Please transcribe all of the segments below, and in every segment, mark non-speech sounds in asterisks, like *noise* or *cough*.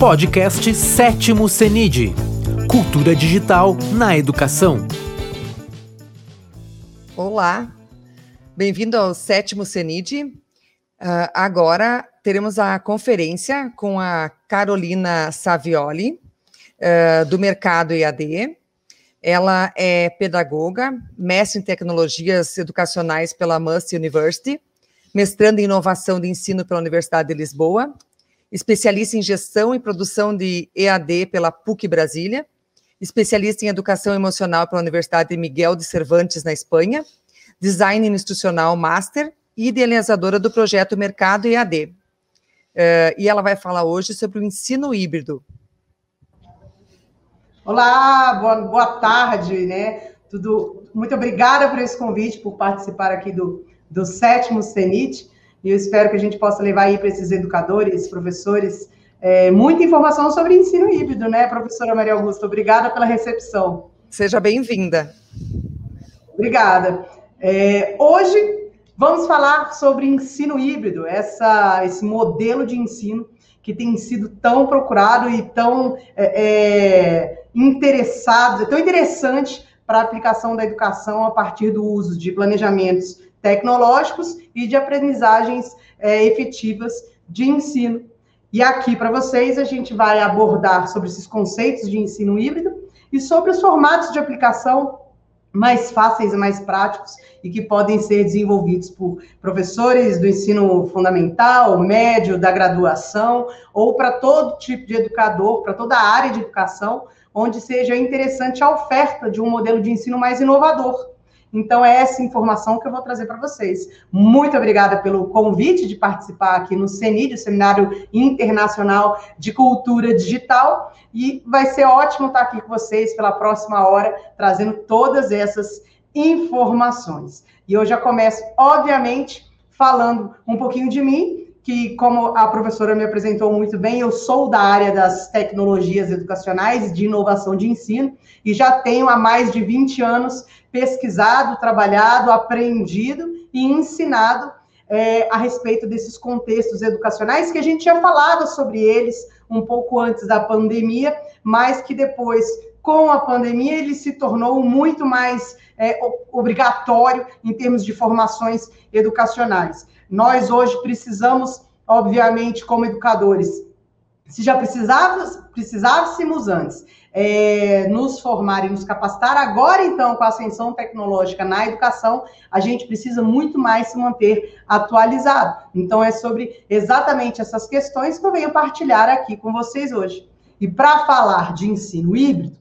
Podcast Sétimo CENID Cultura Digital na Educação. Olá, bem-vindo ao Sétimo CENID. Uh, agora teremos a conferência com a Carolina Savioli, uh, do Mercado EAD. Ela é pedagoga, mestre em tecnologias educacionais pela Must University, mestrando em inovação de ensino pela Universidade de Lisboa especialista em gestão e produção de EAD pela PUC Brasília, especialista em educação emocional pela Universidade Miguel de Cervantes, na Espanha, design institucional master e idealizadora do projeto Mercado EAD. Uh, eh, e ela vai falar hoje sobre o ensino híbrido. Olá, boa, boa tarde, né? Tudo, muito obrigada por esse convite, por participar aqui do, do sétimo CENIT. E eu espero que a gente possa levar aí para esses educadores, professores, é, muita informação sobre ensino híbrido, né, professora Maria Augusta? Obrigada pela recepção. Seja bem-vinda. Obrigada. É, hoje vamos falar sobre ensino híbrido, essa, esse modelo de ensino que tem sido tão procurado e tão é, é interessado, tão interessante para a aplicação da educação a partir do uso de planejamentos tecnológicos e de aprendizagens é, efetivas de ensino. E aqui para vocês a gente vai abordar sobre esses conceitos de ensino híbrido e sobre os formatos de aplicação mais fáceis e mais práticos e que podem ser desenvolvidos por professores do ensino fundamental, médio, da graduação ou para todo tipo de educador, para toda a área de educação, onde seja interessante a oferta de um modelo de ensino mais inovador então, é essa informação que eu vou trazer para vocês. Muito obrigada pelo convite de participar aqui no CENID, o Seminário Internacional de Cultura Digital. E vai ser ótimo estar aqui com vocês pela próxima hora, trazendo todas essas informações. E eu já começo, obviamente, falando um pouquinho de mim, que, como a professora me apresentou muito bem, eu sou da área das tecnologias educacionais de inovação de ensino e já tenho há mais de 20 anos pesquisado, trabalhado, aprendido e ensinado é, a respeito desses contextos educacionais que a gente tinha falado sobre eles um pouco antes da pandemia, mas que depois, com a pandemia, ele se tornou muito mais é, obrigatório em termos de formações educacionais. Nós hoje precisamos, obviamente, como educadores, se já precisávamos, precisássemos antes é, nos formar e nos capacitar, agora então, com a ascensão tecnológica na educação, a gente precisa muito mais se manter atualizado. Então, é sobre exatamente essas questões que eu venho partilhar aqui com vocês hoje. E para falar de ensino híbrido,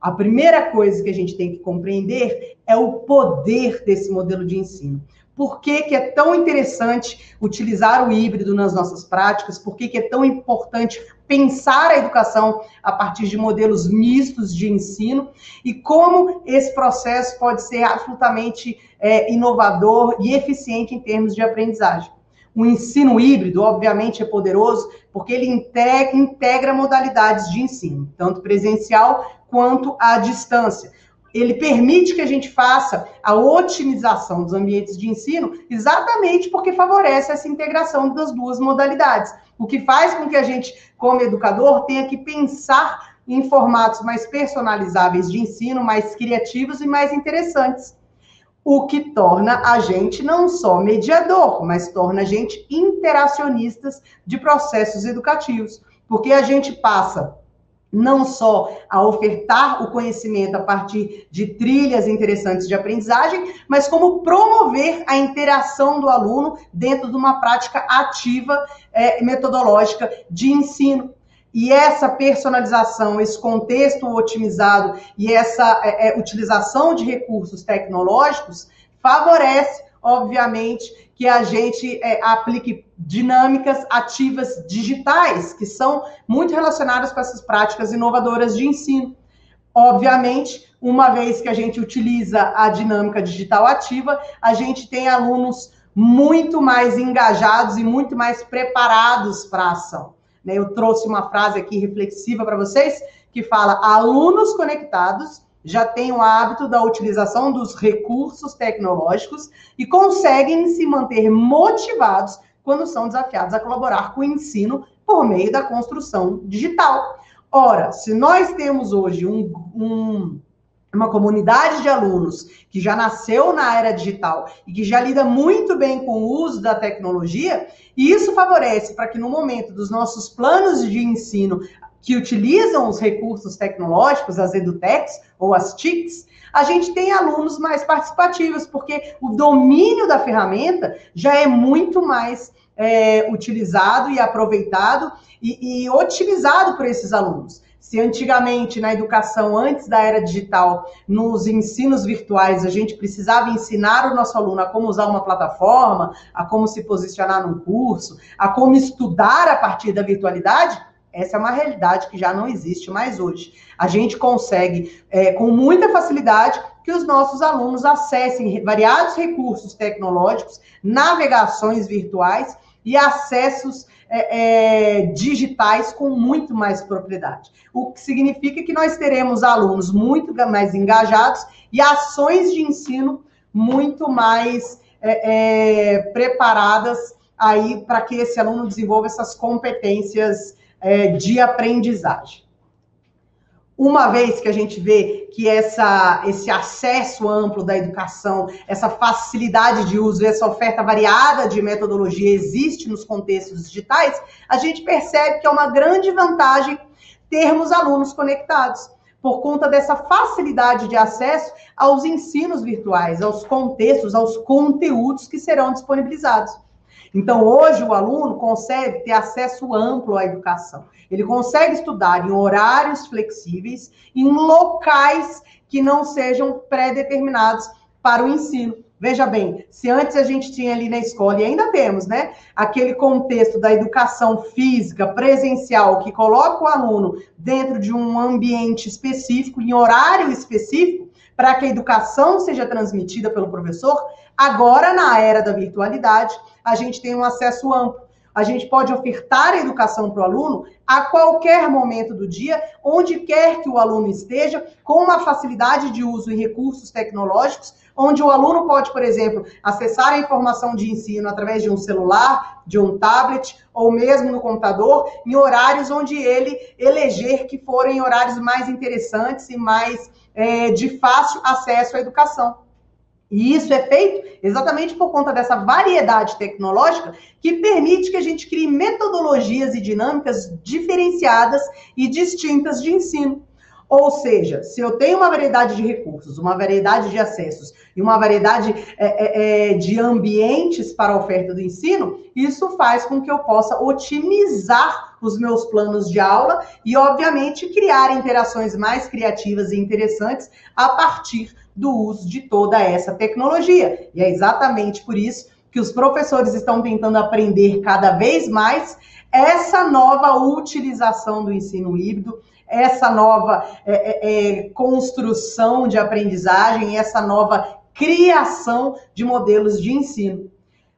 a primeira coisa que a gente tem que compreender é o poder desse modelo de ensino. Por que, que, é tão interessante utilizar o híbrido nas nossas práticas? Por que, que é tão importante pensar a educação a partir de modelos mistos de ensino? E como esse processo pode ser absolutamente é, inovador e eficiente em termos de aprendizagem? O ensino híbrido, obviamente, é poderoso porque ele integra, integra modalidades de ensino, tanto presencial quanto à distância ele permite que a gente faça a otimização dos ambientes de ensino, exatamente porque favorece essa integração das duas modalidades. O que faz com que a gente, como educador, tenha que pensar em formatos mais personalizáveis de ensino, mais criativos e mais interessantes. O que torna a gente não só mediador, mas torna a gente interacionistas de processos educativos, porque a gente passa não só a ofertar o conhecimento a partir de trilhas interessantes de aprendizagem, mas como promover a interação do aluno dentro de uma prática ativa é, metodológica de ensino. E essa personalização, esse contexto otimizado e essa é, é, utilização de recursos tecnológicos favorece, obviamente, que a gente é, aplique dinâmicas ativas digitais, que são muito relacionadas com essas práticas inovadoras de ensino. Obviamente, uma vez que a gente utiliza a dinâmica digital ativa, a gente tem alunos muito mais engajados e muito mais preparados para a ação. Né? Eu trouxe uma frase aqui reflexiva para vocês que fala: alunos conectados já têm o hábito da utilização dos recursos tecnológicos e conseguem se manter motivados quando são desafiados a colaborar com o ensino por meio da construção digital. Ora, se nós temos hoje um, um uma comunidade de alunos que já nasceu na era digital e que já lida muito bem com o uso da tecnologia, e isso favorece para que no momento dos nossos planos de ensino que utilizam os recursos tecnológicos, as edutechs ou as TICs, a gente tem alunos mais participativos, porque o domínio da ferramenta já é muito mais é, utilizado e aproveitado e, e otimizado por esses alunos. Se antigamente, na educação, antes da era digital, nos ensinos virtuais, a gente precisava ensinar o nosso aluno a como usar uma plataforma, a como se posicionar num curso, a como estudar a partir da virtualidade, essa é uma realidade que já não existe mais hoje. A gente consegue, é, com muita facilidade, que os nossos alunos acessem variados recursos tecnológicos, navegações virtuais e acessos é, é, digitais com muito mais propriedade. O que significa que nós teremos alunos muito mais engajados e ações de ensino muito mais é, é preparadas aí para que esse aluno desenvolva essas competências é, de aprendizagem uma vez que a gente vê que essa, esse acesso amplo da educação, essa facilidade de uso, essa oferta variada de metodologia existe nos contextos digitais, a gente percebe que é uma grande vantagem termos alunos conectados, por conta dessa facilidade de acesso aos ensinos virtuais, aos contextos, aos conteúdos que serão disponibilizados. Então, hoje, o aluno consegue ter acesso amplo à educação. Ele consegue estudar em horários flexíveis, em locais que não sejam pré-determinados para o ensino. Veja bem, se antes a gente tinha ali na escola, e ainda temos, né, aquele contexto da educação física presencial que coloca o aluno dentro de um ambiente específico, em horário específico, para que a educação seja transmitida pelo professor, agora na era da virtualidade, a gente tem um acesso amplo. A gente pode ofertar a educação para o aluno a qualquer momento do dia, onde quer que o aluno esteja, com uma facilidade de uso em recursos tecnológicos, onde o aluno pode, por exemplo, acessar a informação de ensino através de um celular, de um tablet ou mesmo no computador, em horários onde ele eleger que forem horários mais interessantes e mais é, de fácil acesso à educação. E isso é feito exatamente por conta dessa variedade tecnológica que permite que a gente crie metodologias e dinâmicas diferenciadas e distintas de ensino. Ou seja, se eu tenho uma variedade de recursos, uma variedade de acessos e uma variedade é, é, é de ambientes para a oferta do ensino, isso faz com que eu possa otimizar os meus planos de aula e, obviamente, criar interações mais criativas e interessantes a partir do uso de toda essa tecnologia. E é exatamente por isso que os professores estão tentando aprender cada vez mais essa nova utilização do ensino híbrido, essa nova é, é, é, construção de aprendizagem, essa nova criação de modelos de ensino.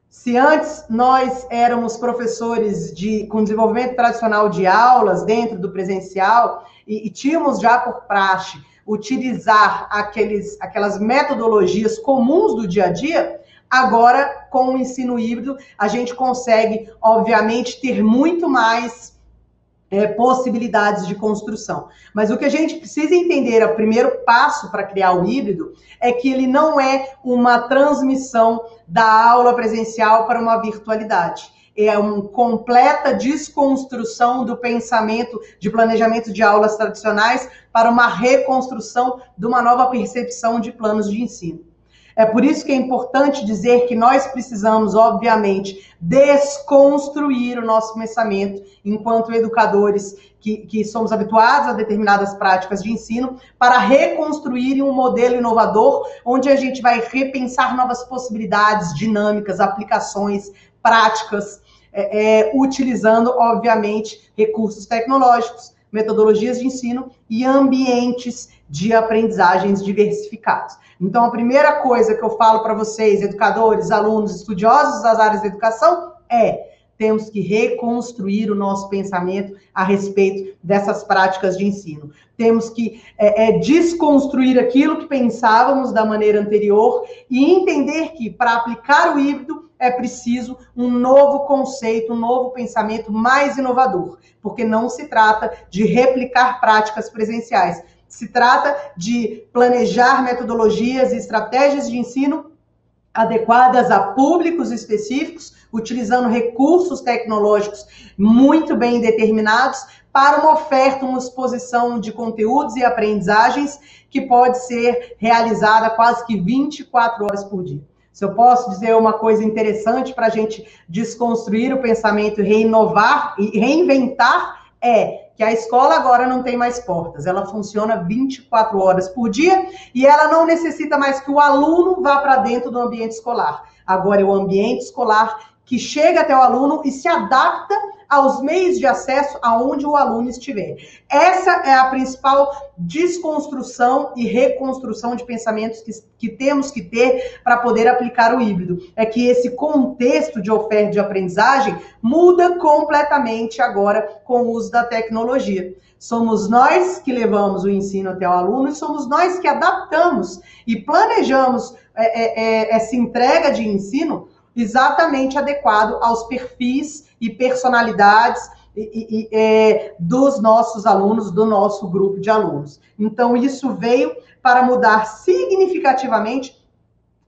Se antes nós éramos professores de, com desenvolvimento tradicional de aulas dentro do presencial e, e tínhamos já por praxe utilizar aqueles, aquelas metodologias comuns do dia a dia, agora com o ensino híbrido a gente consegue, obviamente, ter muito mais é, possibilidades de construção. Mas o que a gente precisa entender, o primeiro passo para criar o híbrido, é que ele não é uma transmissão da aula presencial para uma virtualidade é uma completa desconstrução do pensamento de planejamento de aulas tradicionais para uma reconstrução de uma nova percepção de planos de ensino. É por isso que é importante dizer que nós precisamos, obviamente, desconstruir o nosso pensamento enquanto educadores que, que, somos habituados a determinadas práticas de ensino, para reconstruir um modelo inovador, onde a gente vai repensar novas possibilidades, dinâmicas, aplicações, práticas, é, é, utilizando, obviamente, recursos tecnológicos, metodologias de ensino e ambientes de aprendizagens diversificados. Então, a primeira coisa que eu falo para vocês, educadores, alunos, estudiosos das áreas da educação, é temos que reconstruir o nosso pensamento a respeito dessas práticas de ensino. Temos que é, é, desconstruir aquilo que pensávamos da maneira anterior e entender que, para aplicar o híbrido, é preciso um novo conceito, um novo pensamento mais inovador, porque não se trata de replicar práticas presenciais, se trata de planejar metodologias e estratégias de ensino adequadas a públicos específicos, utilizando recursos tecnológicos muito bem determinados para uma oferta, uma exposição de conteúdos e aprendizagens que pode ser realizada quase que 24 horas por dia. Se eu posso dizer uma coisa interessante para a gente desconstruir o pensamento, reinovar e reinventar, é que a escola agora não tem mais portas, ela funciona 24 horas por dia e ela não necessita mais que o aluno vá para dentro do ambiente escolar. Agora é o ambiente escolar que chega até o aluno e se adapta aos meios de acesso aonde o aluno estiver. Essa é a principal desconstrução e reconstrução de pensamentos que, que temos que ter para poder aplicar o híbrido. É que esse contexto de oferta de aprendizagem muda completamente agora com o uso da tecnologia. Somos nós que levamos o ensino até o aluno e somos nós que adaptamos e planejamos é, é, é essa entrega de ensino exatamente adequado aos perfis e personalidades e, e, é, dos nossos alunos, do nosso grupo de alunos. Então, isso veio para mudar significativamente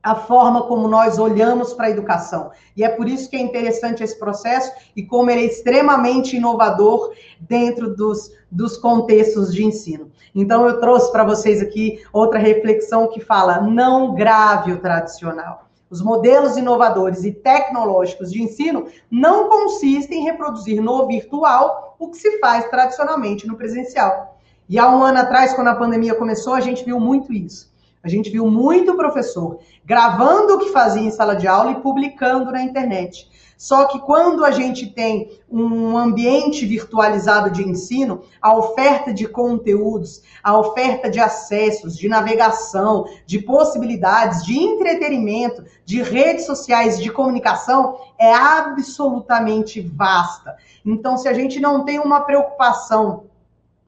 a forma como nós olhamos para a educação. E é por isso que é interessante esse processo e como ele é extremamente inovador dentro dos, dos contextos de ensino. Então, eu trouxe para vocês aqui outra reflexão que fala: não grave o tradicional. Os modelos inovadores e tecnológicos de ensino não consistem em reproduzir no virtual o que se faz tradicionalmente no presencial. E há um ano atrás, quando a pandemia começou, a gente viu muito isso. A gente viu muito professor gravando o que fazia em sala de aula e publicando na internet. Só que quando a gente tem um ambiente virtualizado de ensino, a oferta de conteúdos, a oferta de acessos, de navegação, de possibilidades, de entretenimento, de redes sociais, de comunicação é absolutamente vasta. Então, se a gente não tem uma preocupação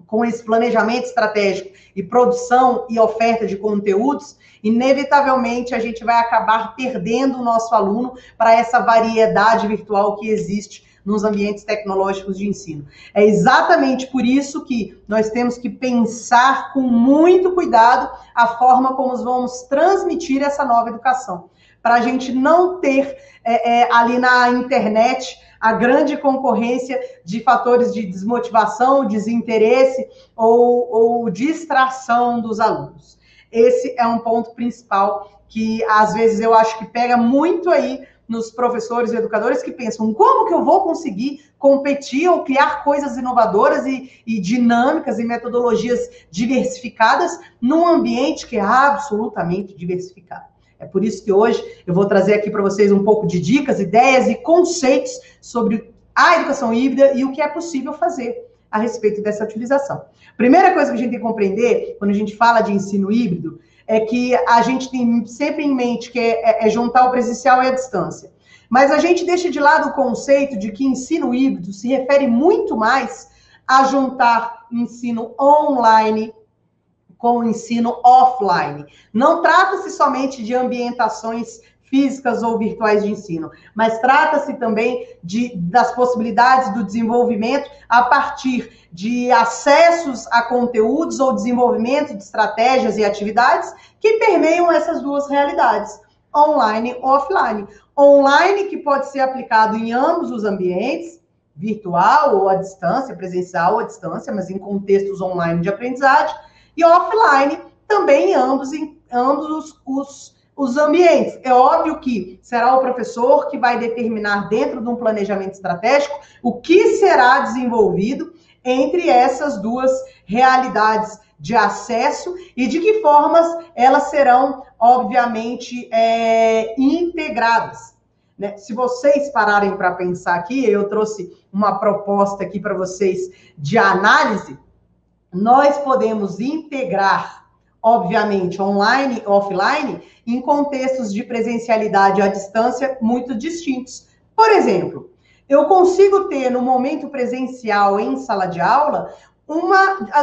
com esse planejamento estratégico e produção e oferta de conteúdos, inevitavelmente a gente vai acabar perdendo o nosso aluno para essa variedade virtual que existe nos ambientes tecnológicos de ensino. É exatamente por isso que nós temos que pensar com muito cuidado a forma como vamos transmitir essa nova educação, para a gente não ter é, é, ali na internet a grande concorrência de fatores de desmotivação, desinteresse ou, ou distração dos alunos. Esse é um ponto principal que às vezes eu acho que pega muito aí nos professores e educadores que pensam como que eu vou conseguir competir ou criar coisas inovadoras e, e, dinâmicas e metodologias diversificadas num ambiente que é absolutamente diversificado. É por isso que hoje eu vou trazer aqui para vocês um pouco de dicas, ideias e conceitos sobre a educação híbrida e o que é possível fazer a respeito dessa utilização. Primeira coisa que a gente tem que compreender quando a gente fala de ensino híbrido é que a gente tem sempre em mente que é, é, é juntar o presencial e a distância. Mas a gente deixa de lado o conceito de que ensino híbrido se refere muito mais a juntar ensino online com o ensino offline. Não trata-se somente de ambientações físicas ou virtuais de ensino, mas trata-se também de, das possibilidades do desenvolvimento a partir de acessos a conteúdos ou desenvolvimento de estratégias e atividades que permeiam essas duas realidades, online ou offline. Online, que pode ser aplicado em ambos os ambientes, virtual ou à distância, presencial ou à distância, mas em contextos online de aprendizagem, e offline também em ambos, em ambos os, os, os ambientes. É óbvio que será o professor que vai determinar dentro de um planejamento estratégico o que será desenvolvido entre essas duas realidades de acesso e de que formas elas serão, obviamente, é, integradas. Né? Se vocês pararem para pensar aqui, eu trouxe uma proposta aqui para vocês de análise nós podemos integrar, obviamente, online e offline, em contextos de presencialidade à distância muito distintos. Por exemplo, eu consigo ter no momento presencial em sala de aula um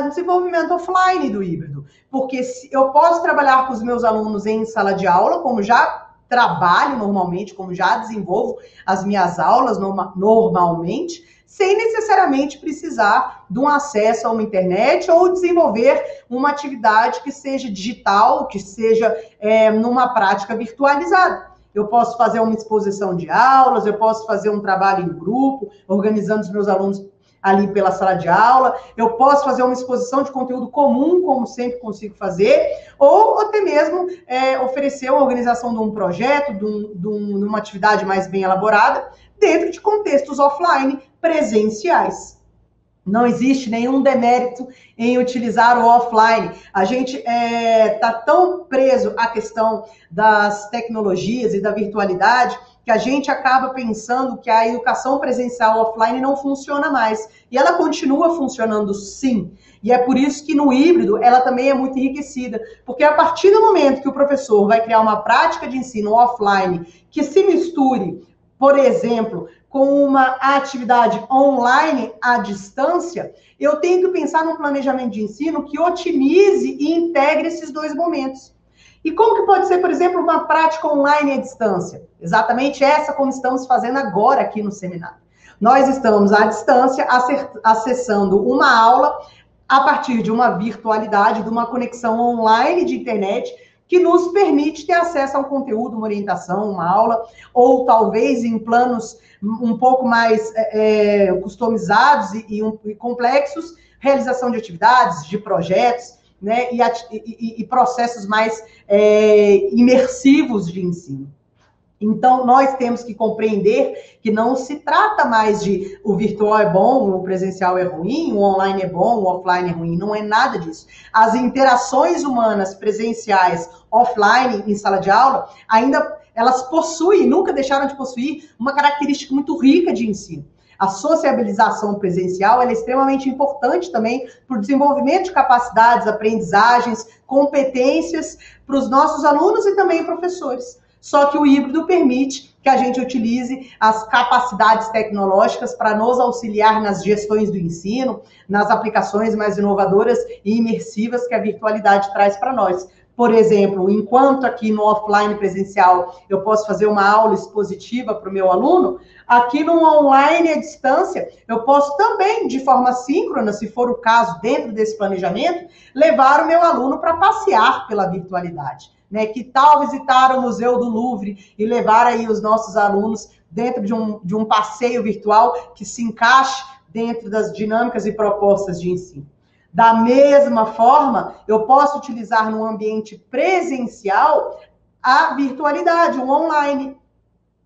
desenvolvimento offline do híbrido, porque eu posso trabalhar com os meus alunos em sala de aula, como já trabalho normalmente, como já desenvolvo as minhas aulas normalmente, sem necessariamente precisar de um acesso a uma internet ou desenvolver uma atividade que seja digital, que seja é, numa prática virtualizada. Eu posso fazer uma exposição de aulas, eu posso fazer um trabalho em grupo, organizando os meus alunos ali pela sala de aula, eu posso fazer uma exposição de conteúdo comum, como sempre consigo fazer, ou até mesmo é, oferecer uma organização de um projeto, de, um, de, um, de uma atividade mais bem elaborada, dentro de contextos offline presenciais. Não existe nenhum demérito em utilizar o offline. A gente está é, tá tão preso à questão das tecnologias e da virtualidade que a gente acaba pensando que a educação presencial offline não funciona mais. E ela continua funcionando sim. E é por isso que no híbrido ela também é muito enriquecida. Porque a partir do momento que o professor vai criar uma prática de ensino offline que se misture, por exemplo, com uma atividade online à distância, eu tenho que pensar num planejamento de ensino que otimize e integre esses dois momentos. E como que pode ser, por exemplo, uma prática online à distância? Exatamente essa como estamos fazendo agora aqui no seminário. Nós estamos à distância acessando uma aula a partir de uma virtualidade, de uma conexão online de internet que nos permite ter acesso a um conteúdo, uma orientação, uma aula, ou talvez em planos um pouco mais é, é customizados e, e, um, e complexos, realização de atividades, de projetos, né, e, e, processos mais é, imersivos de ensino. Então, nós temos que compreender que não se trata mais de o virtual é bom, o presencial é ruim, o online é bom, o offline é ruim. Não é nada disso. As interações humanas presenciais, offline, em sala de aula, ainda elas possuem, nunca deixaram de possuir, uma característica muito rica de ensino. A sociabilização presencial é extremamente importante também para o desenvolvimento de capacidades, aprendizagens, competências para os nossos alunos e também professores. Só que o híbrido permite que a gente utilize as capacidades tecnológicas para nos auxiliar nas gestões do ensino, nas aplicações mais inovadoras e imersivas que a virtualidade traz para nós. Por exemplo, enquanto aqui no offline presencial eu posso fazer uma aula expositiva para o meu aluno, aqui no online à distância eu posso também, de forma síncrona, se for o caso, dentro desse planejamento, levar o meu aluno para passear pela virtualidade. Né? Que tal visitar o Museu do Louvre e levar aí os nossos alunos dentro de um, de um passeio virtual que se encaixe dentro das dinâmicas e propostas de ensino. Da mesma forma, eu posso utilizar no ambiente presencial a virtualidade, o online,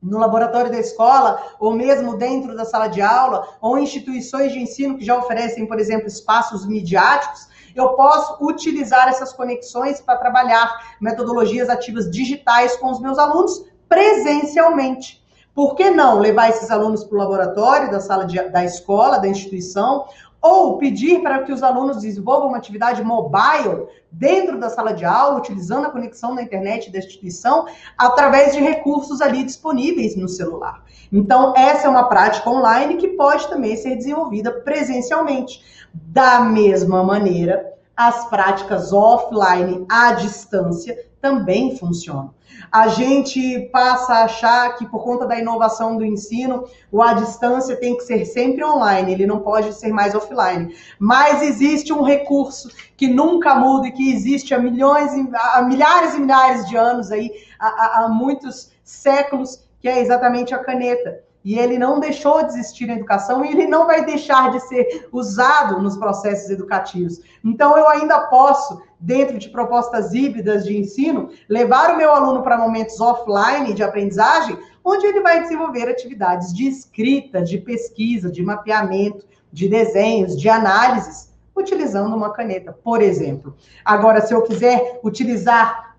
no laboratório da escola, ou mesmo dentro da sala de aula, ou instituições de ensino que já oferecem, por exemplo, espaços midiáticos, eu posso utilizar essas conexões para trabalhar metodologias ativas digitais com os meus alunos presencialmente. Por que não levar esses alunos para o laboratório da sala de, da escola, da instituição, ou pedir para que os alunos desenvolvam uma atividade mobile dentro da sala de aula, utilizando a conexão na internet da instituição, através de recursos ali disponíveis no celular. Então, essa é uma prática online que pode também ser desenvolvida presencialmente. Da mesma maneira, as práticas offline à distância também funcionam. A gente passa a achar que por conta da inovação do ensino, o à distância tem que ser sempre online, ele não pode ser mais offline. Mas existe um recurso que nunca muda e que existe há milhões, há milhares e milhares de anos aí, há, há muitos séculos, que é exatamente a caneta. E ele não deixou de existir na educação e ele não vai deixar de ser usado nos processos educativos. Então, eu ainda posso, dentro de propostas híbridas de ensino, levar o meu aluno para momentos offline de aprendizagem, onde ele vai desenvolver atividades de escrita, de pesquisa, de mapeamento, de desenhos, de análises, utilizando uma caneta, por exemplo. Agora, se eu quiser utilizar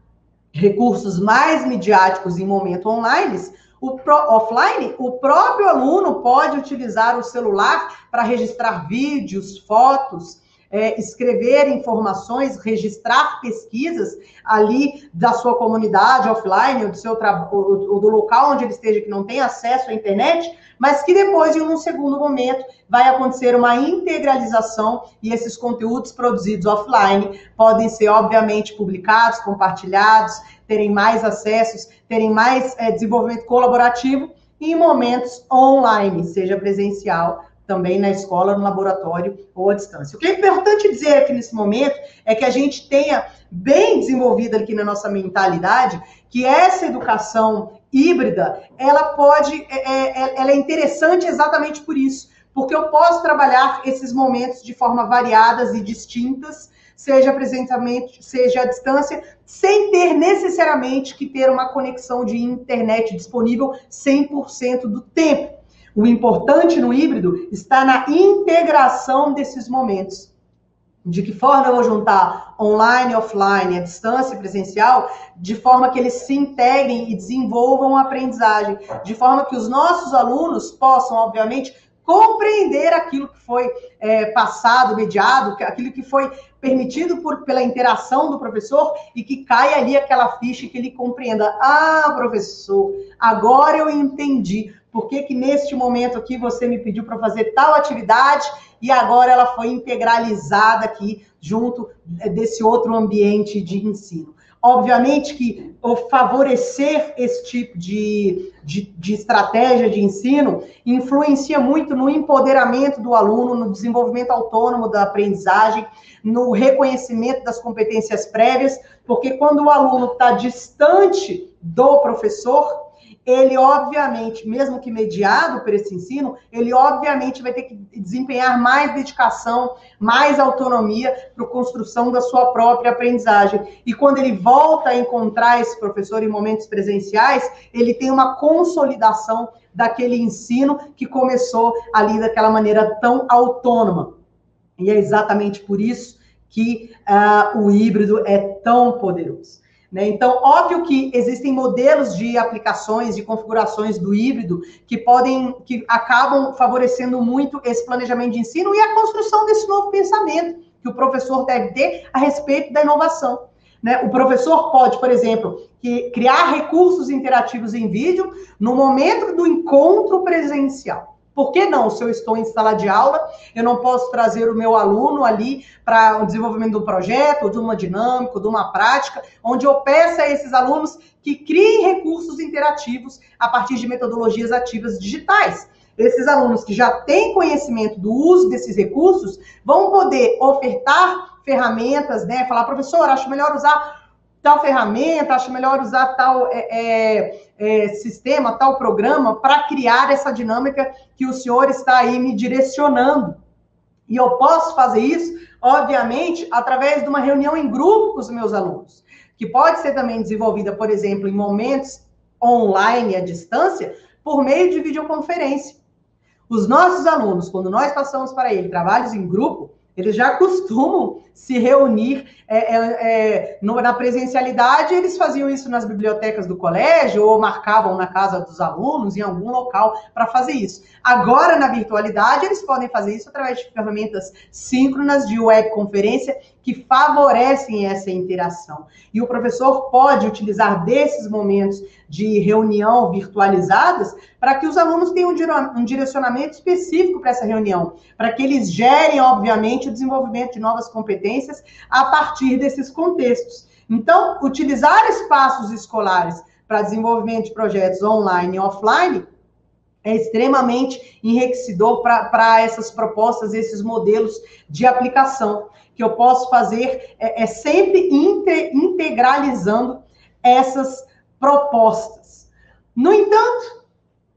recursos mais midiáticos em momento online, o pro, offline, o próprio aluno pode utilizar o celular para registrar vídeos, fotos, é, escrever informações, registrar pesquisas ali da sua comunidade offline, ou do seu ou, do local onde ele esteja que não tem acesso à internet, mas que depois, em um segundo momento, vai acontecer uma integralização e esses conteúdos produzidos offline podem ser, obviamente, publicados, compartilhados, terem mais acessos, terem mais é, desenvolvimento colaborativo em momentos online, seja presencial, também na escola, no laboratório ou à distância. O que é importante dizer aqui nesse momento é que a gente tenha bem desenvolvida aqui na nossa mentalidade que essa educação híbrida, ela pode, é, é, é, ela é interessante exatamente por isso, porque eu posso trabalhar esses momentos de forma variadas e distintas, seja presencialmente, seja à distância, sem ter necessariamente que ter uma conexão de internet disponível 100% do tempo. O importante no híbrido está na integração desses momentos. De que forma eu vou juntar online, offline, a distância presencial, de forma que eles se integrem e desenvolvam a aprendizagem, de forma que os nossos alunos possam, obviamente, compreender aquilo que foi é, passado, mediado, aquilo que foi permitido por, pela interação do professor e que caia ali aquela ficha que ele compreenda. Ah, professor, agora eu entendi por que, que neste momento aqui você me pediu para fazer tal atividade e agora ela foi integralizada aqui junto desse outro ambiente de ensino. Obviamente que favorecer esse tipo de, de, de, estratégia de ensino influencia muito no empoderamento do aluno, no desenvolvimento autônomo da aprendizagem, no reconhecimento das competências prévias, porque quando o aluno está distante do professor, ele obviamente, mesmo que mediado por esse ensino, ele obviamente vai ter que desempenhar mais dedicação, mais autonomia para a construção da sua própria aprendizagem. E quando ele volta a encontrar esse professor em momentos presenciais, ele tem uma consolidação daquele ensino que começou ali daquela maneira tão autônoma. E é exatamente por isso que uh, o híbrido é tão poderoso. Né? Então, óbvio que existem modelos de aplicações, de configurações do híbrido que podem, que acabam favorecendo muito esse planejamento de ensino e a construção desse novo pensamento que o professor deve ter a respeito da inovação. Né? O professor pode, por exemplo, criar recursos interativos em vídeo no momento do encontro presencial. Por que não? Se eu estou em sala de aula, eu não posso trazer o meu aluno ali para o desenvolvimento de um projeto, de uma dinâmica, de uma prática, onde eu peça a esses alunos que criem recursos interativos a partir de metodologias ativas digitais. Esses alunos que já têm conhecimento do uso desses recursos vão poder ofertar ferramentas, né? Falar, professor, acho melhor usar tal ferramenta, acho melhor usar tal é, é, é, sistema, tal programa para criar essa dinâmica que o senhor está aí me direcionando. E eu posso fazer isso, obviamente, através de uma reunião em grupo com os meus alunos, que pode ser também desenvolvida, por exemplo, em momentos online à distância, por meio de videoconferência. Os nossos alunos, quando nós passamos para eles trabalhos em grupo, eles já *laughs* costumam se reunir é, é, é, na presencialidade, eles faziam isso nas bibliotecas do colégio ou marcavam na casa dos alunos, em algum local, para fazer isso. Agora, na virtualidade, eles podem fazer isso através de ferramentas síncronas de webconferência que favorecem essa interação. E o professor pode utilizar desses momentos de reunião virtualizadas para que os alunos tenham um direcionamento específico para essa reunião, para que eles gerem, obviamente, o desenvolvimento de novas competências a partir desses contextos. Então, utilizar espaços escolares para desenvolvimento de projetos online e offline é extremamente enriquecedor para essas propostas, esses modelos de aplicação que eu posso fazer é, é sempre integralizando essas propostas. No entanto,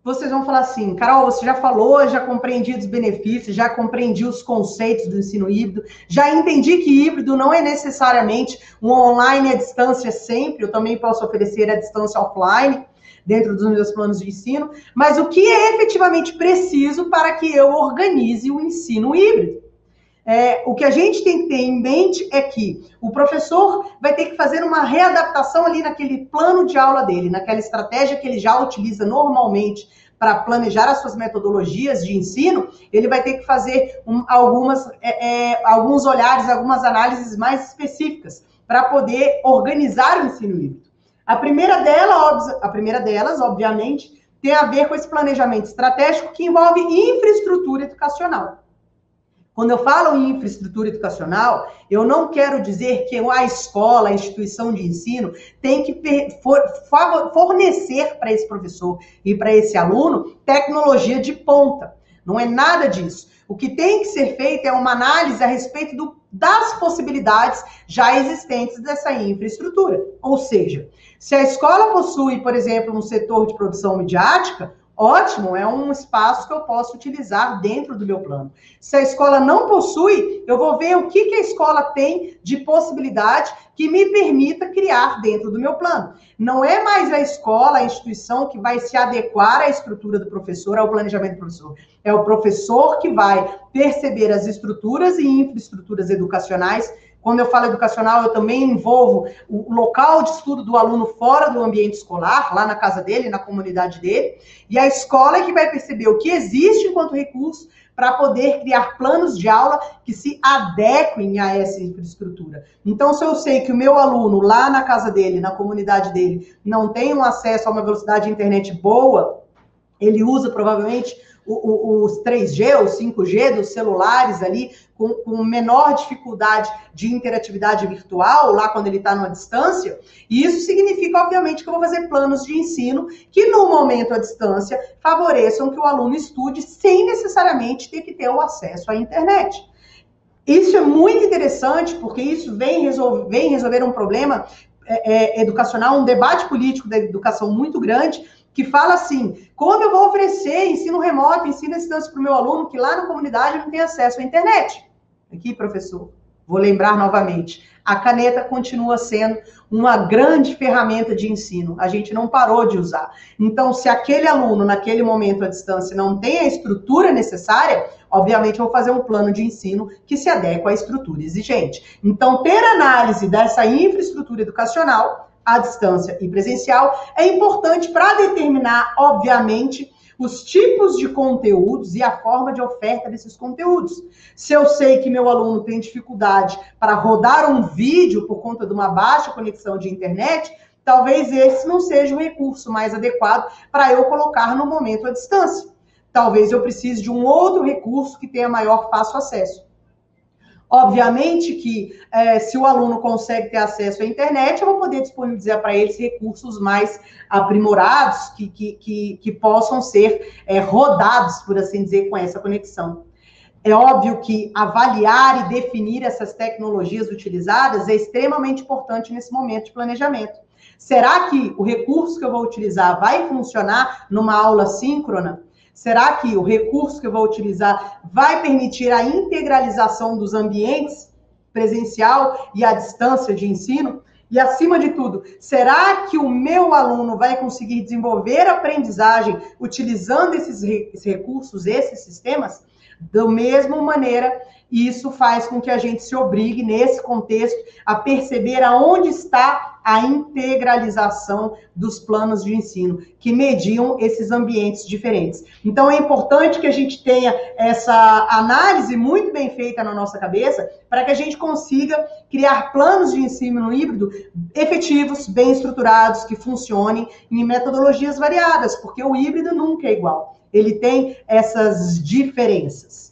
vocês vão falar assim, Carol, você já falou, já compreendi os benefícios, já compreendi os conceitos do ensino híbrido, já entendi que híbrido não é necessariamente um online à distância sempre, eu também posso oferecer a distância offline dentro dos meus planos de ensino, mas o que é efetivamente preciso para que eu organize o ensino híbrido? É, o que a gente tem que ter em mente é que o professor vai ter que fazer uma readaptação ali naquele plano de aula dele, naquela estratégia que ele já utiliza normalmente para planejar as suas metodologias de ensino, ele vai ter que fazer um, algumas, é, é, alguns olhares, algumas análises mais específicas para poder organizar o ensino híbrido. A primeira, dela, a primeira delas, obviamente, tem a ver com esse planejamento estratégico que envolve infraestrutura educacional. Quando eu falo em infraestrutura educacional, eu não quero dizer que a escola, a instituição de ensino, tem que fornecer para esse professor e para esse aluno tecnologia de ponta. Não é nada disso. O que tem que ser feito é uma análise a respeito do, das possibilidades já existentes dessa infraestrutura. Ou seja, se a escola possui, por exemplo, um setor de produção midiática, Ótimo, é um espaço que eu posso utilizar dentro do meu plano. Se a escola não possui, eu vou ver o que, que a escola tem de possibilidade que me permita criar dentro do meu plano. Não é mais a escola, a instituição que vai se adequar à estrutura do professor, ao planejamento do professor. É o professor que vai perceber as estruturas e infraestruturas educacionais quando eu falo educacional, eu também envolvo o local de estudo do aluno fora do ambiente escolar, lá na casa dele, na comunidade dele, e a escola é que vai perceber o que existe enquanto recurso para poder criar planos de aula que se adequem a essa infraestrutura. Então, se eu sei que o meu aluno lá na casa dele, na comunidade dele, não tem um acesso a uma velocidade de internet boa, ele usa provavelmente os 3G, os 5G dos celulares ali, com, com menor dificuldade de interatividade virtual, lá quando ele está numa distância, e isso significa, obviamente, que eu vou fazer planos de ensino que, no momento à distância, favoreçam que o aluno estude sem necessariamente ter que ter o acesso à internet. Isso é muito interessante, porque isso vem resolver, vem resolver um problema é, é, educacional, um debate político da educação muito grande, que fala assim: como eu vou oferecer ensino remoto, ensino à distância para o meu aluno que lá na comunidade não tem acesso à internet? Aqui, professor, vou lembrar novamente: a caneta continua sendo uma grande ferramenta de ensino. A gente não parou de usar. Então, se aquele aluno, naquele momento à distância, não tem a estrutura necessária, obviamente vou fazer um plano de ensino que se adequa à estrutura exigente. Então, ter análise dessa infraestrutura educacional à distância e presencial, é importante para determinar, obviamente, os tipos de conteúdos e a forma de oferta desses conteúdos. Se eu sei que meu aluno tem dificuldade para rodar um vídeo por conta de uma baixa conexão de internet, talvez esse não seja o recurso mais adequado para eu colocar no momento à distância. Talvez eu precise de um outro recurso que tenha maior fácil acesso. Obviamente que é, se o aluno consegue ter acesso à internet, eu vou poder disponibilizar para eles recursos mais aprimorados que, que, que, que possam ser é, rodados, por assim dizer, com essa conexão. É óbvio que avaliar e definir essas tecnologias utilizadas é extremamente importante nesse momento de planejamento. Será que o recurso que eu vou utilizar vai funcionar numa aula síncrona? Será que o recurso que eu vou utilizar vai permitir a integralização dos ambientes presencial e à distância de ensino? E, acima de tudo, será que o meu aluno vai conseguir desenvolver aprendizagem utilizando esses, recursos, esses sistemas? Da mesma maneira, isso faz com que a gente se obrigue, nesse contexto, a perceber aonde está a integralização dos planos de ensino, que mediam esses ambientes diferentes. Então, é importante que a gente tenha essa análise muito bem feita na nossa cabeça, para que a gente consiga criar planos de ensino híbrido efetivos, bem estruturados, que funcionem em metodologias variadas, porque o híbrido nunca é igual. Ele tem essas diferenças.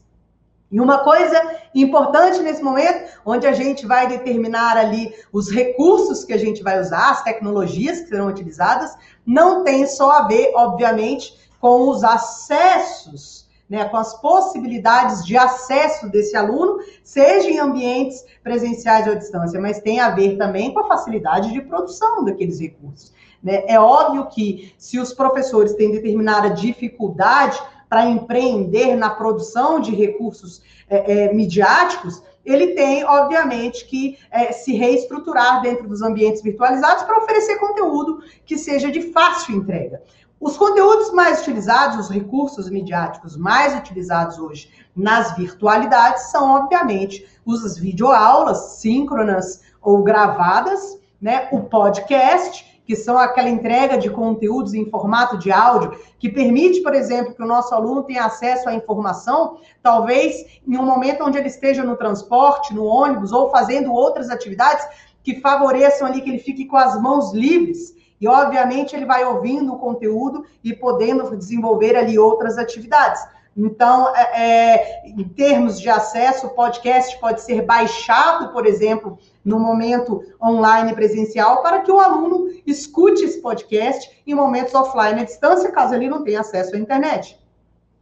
E uma coisa importante nesse momento, onde a gente vai determinar ali os recursos que a gente vai usar, as tecnologias que serão utilizadas, não tem só a ver, obviamente, com os acessos, né, com as possibilidades de acesso desse aluno, seja em ambientes presenciais ou à distância, mas tem a ver também com a facilidade de produção daqueles recursos. Né? É óbvio que se os professores têm determinada dificuldade para empreender na produção de recursos é, é, midiáticos, ele tem, obviamente, que é, se reestruturar dentro dos ambientes virtualizados para oferecer conteúdo que seja de fácil entrega. Os conteúdos mais utilizados, os recursos midiáticos mais utilizados hoje nas virtualidades são, obviamente, os videoaulas síncronas ou gravadas, né, o podcast que são aquela entrega de conteúdos em formato de áudio, que permite, por exemplo, que o nosso aluno tenha acesso à informação, talvez em um momento onde ele esteja no transporte, no ônibus ou fazendo outras atividades que favoreçam ali que ele fique com as mãos livres. E, obviamente, ele vai ouvindo o conteúdo e podendo desenvolver ali outras atividades. Então, é, é, em termos de acesso, o podcast pode ser baixado, por exemplo, no momento online presencial, para que o aluno escute esse podcast em momentos offline à distância, caso ele não tenha acesso à internet.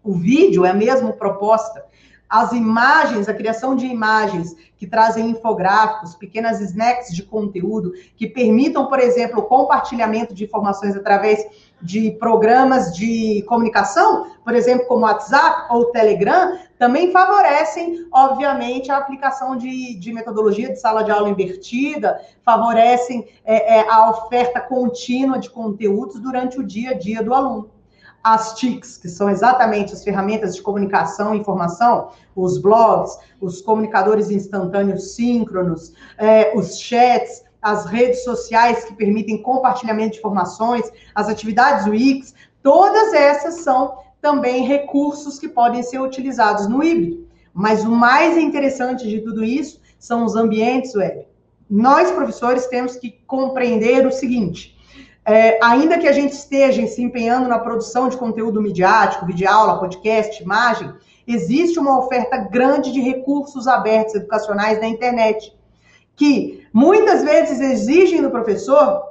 O vídeo é a mesma proposta as imagens, a criação de imagens que trazem infográficos, pequenas snacks de conteúdo, que permitam, por exemplo, o compartilhamento de informações através de programas de comunicação, por exemplo, como WhatsApp ou Telegram, também favorecem, obviamente, a aplicação de, de metodologia de sala de aula invertida, favorecem é, é, a oferta contínua de conteúdos durante o dia a dia do aluno as TICs, que são exatamente as ferramentas de comunicação e informação, os blogs, os comunicadores instantâneos síncronos, é, os chats, as redes sociais que permitem compartilhamento de informações, as atividades Wix, todas essas são também recursos que podem ser utilizados no híbrido. Mas o mais interessante de tudo isso são os ambientes web. Nós, professores, temos que compreender o seguinte: é, ainda que a gente esteja se empenhando na produção de conteúdo midiático, vídeo aula, podcast, imagem, existe uma oferta grande de recursos abertos educacionais na internet, que muitas vezes exigem do professor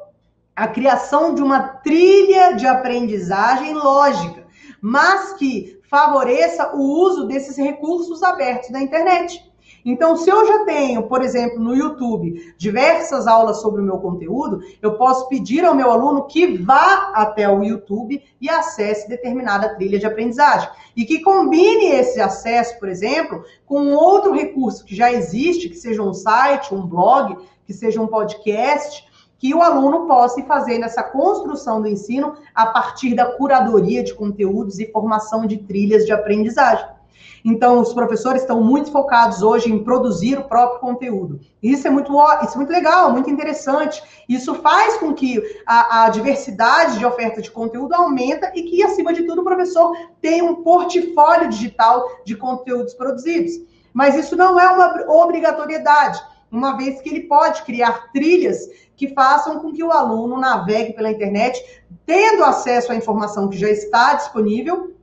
a criação de uma trilha de aprendizagem lógica, mas que favoreça o uso desses recursos abertos na internet. Então, se eu já tenho, por exemplo, no YouTube, diversas aulas sobre o meu conteúdo, eu posso pedir ao meu aluno que vá até o YouTube e acesse determinada trilha de aprendizagem. E que combine esse acesso, por exemplo, com outro recurso que já existe, que seja um site, um blog, que seja um podcast, que o aluno possa ir fazendo essa construção do ensino a partir da curadoria de conteúdos e formação de trilhas de aprendizagem. Então, os professores estão muito focados hoje em produzir o próprio conteúdo. Isso é muito, isso é muito legal, muito interessante. Isso faz com que a, a diversidade de oferta de conteúdo aumenta e que, acima de tudo, o professor tenha um portfólio digital de conteúdos produzidos. Mas isso não é uma obrigatoriedade, uma vez que ele pode criar trilhas que façam com que o aluno navegue pela internet, tendo acesso à informação que já está disponível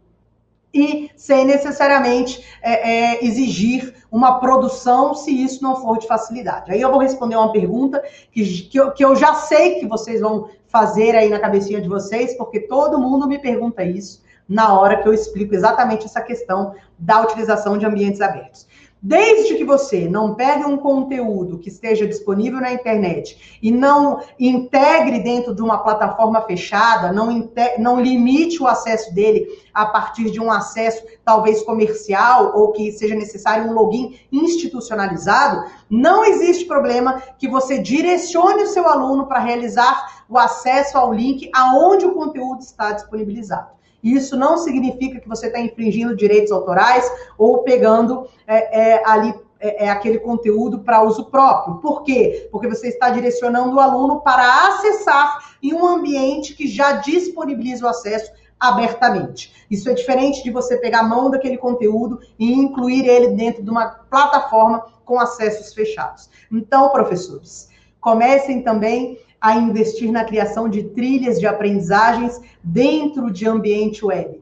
e sem necessariamente é, é, exigir uma produção se isso não for de facilidade. Aí eu vou responder uma pergunta que, que, eu, que eu já sei que vocês vão fazer aí na cabecinha de vocês, porque todo mundo me pergunta isso na hora que eu explico exatamente essa questão da utilização de ambientes abertos. Desde que você não pegue um conteúdo que esteja disponível na internet e não integre dentro de uma plataforma fechada, não, não limite o acesso dele a partir de um acesso talvez comercial ou que seja necessário um login institucionalizado, não existe problema que você direcione o seu aluno para realizar o acesso ao link aonde o conteúdo está disponibilizado. Isso não significa que você está infringindo direitos autorais ou pegando é, é, ali é, é aquele conteúdo para uso próprio. Por quê? Porque você está direcionando o aluno para acessar em um ambiente que já disponibiliza o acesso abertamente. Isso é diferente de você pegar a mão daquele conteúdo e incluir ele dentro de uma plataforma com acessos fechados. Então, professores, comecem também a investir na criação de trilhas de aprendizagens dentro de ambiente web.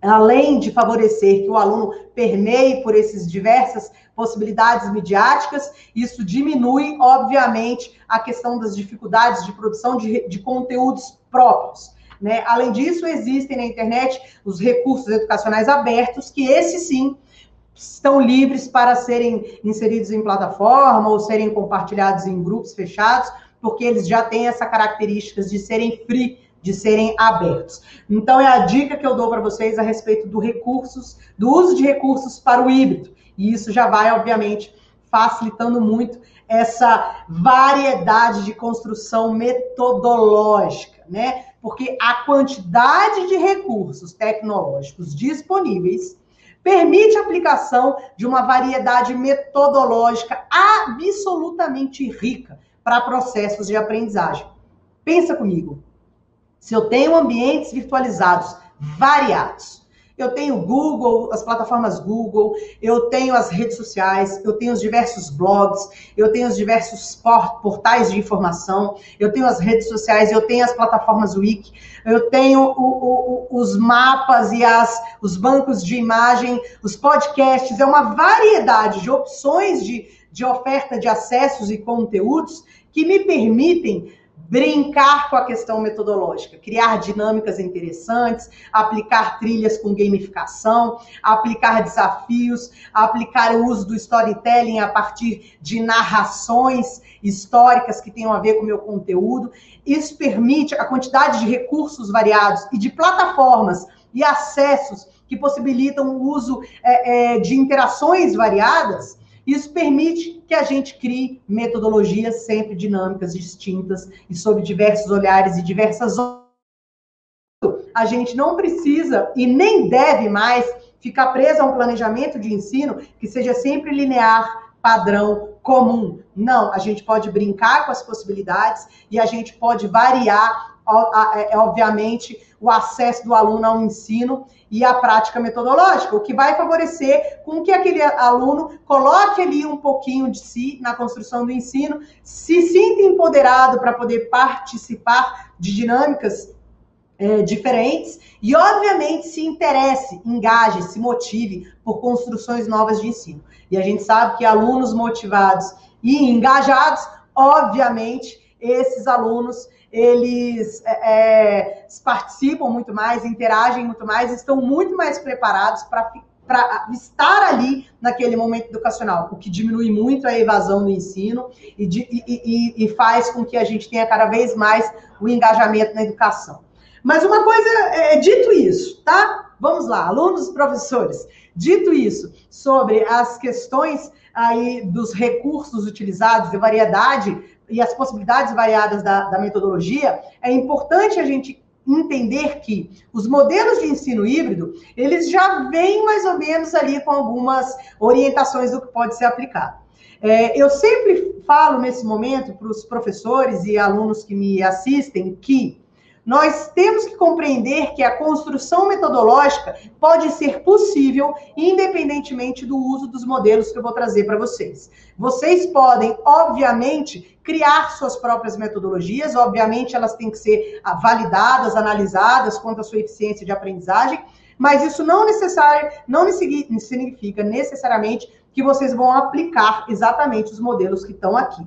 Além de favorecer que o aluno permeie por essas diversas possibilidades midiáticas, isso diminui, obviamente, a questão das dificuldades de produção de, de conteúdos próprios. Né? Além disso, existem na internet os recursos educacionais abertos, que esses sim estão livres para serem inseridos em plataforma ou serem compartilhados em grupos fechados, porque eles já têm essa característica de serem free, de serem abertos. Então é a dica que eu dou para vocês a respeito do recursos, do uso de recursos para o híbrido. E isso já vai, obviamente, facilitando muito essa variedade de construção metodológica, né? Porque a quantidade de recursos tecnológicos disponíveis permite a aplicação de uma variedade metodológica absolutamente rica para processos de aprendizagem. Pensa comigo. Se eu tenho ambientes virtualizados variados, eu tenho Google, as plataformas Google, eu tenho as redes sociais, eu tenho os diversos blogs, eu tenho os diversos portais de informação, eu tenho as redes sociais, eu tenho as plataformas Wiki, eu tenho o, o, os mapas e as, os bancos de imagem, os podcasts, é uma variedade de opções de, de oferta de acessos e conteúdos que me permitem brincar com a questão metodológica, criar dinâmicas interessantes, aplicar trilhas com gamificação, aplicar desafios, aplicar o uso do storytelling a partir de narrações históricas que tenham a ver com o meu conteúdo. Isso permite a quantidade de recursos variados e de plataformas e acessos que possibilitam o uso é, é, de interações variadas isso permite que a gente crie metodologias sempre dinâmicas, distintas e sob diversos olhares e diversas. A gente não precisa e nem deve mais ficar preso a um planejamento de ensino que seja sempre linear, padrão, comum. Não, a gente pode brincar com as possibilidades e a gente pode variar, obviamente, o acesso do aluno ao ensino e à prática metodológica, o que vai favorecer com que aquele aluno coloque ali um pouquinho de si na construção do ensino, se sinta empoderado para poder participar de dinâmicas é, diferentes e, obviamente, se interesse, engaje, se motive por construções novas de ensino. E a gente sabe que alunos motivados e engajados, obviamente, esses alunos eles é, é, participam muito mais, interagem muito mais, estão muito mais preparados para estar ali naquele momento educacional, o que diminui muito a evasão no ensino e, de, e, e, e, faz com que a gente tenha cada vez mais o engajamento na educação. Mas uma coisa, é, dito isso, tá? Vamos lá, alunos e professores. Dito isso, sobre as questões aí dos recursos utilizados, de variedade e as possibilidades variadas da, da metodologia, é importante a gente entender que os modelos de ensino híbrido, eles já vêm mais ou menos ali com algumas orientações do que pode ser aplicado. É, eu sempre falo nesse momento para os professores e alunos que me assistem que nós temos que compreender que a construção metodológica pode ser possível independentemente do uso dos modelos que eu vou trazer para vocês. Vocês podem, obviamente, criar suas próprias metodologias, obviamente elas têm que ser validadas, analisadas quanto à sua eficiência de aprendizagem, mas isso não, necessário, não significa necessariamente que vocês vão aplicar exatamente os modelos que estão aqui.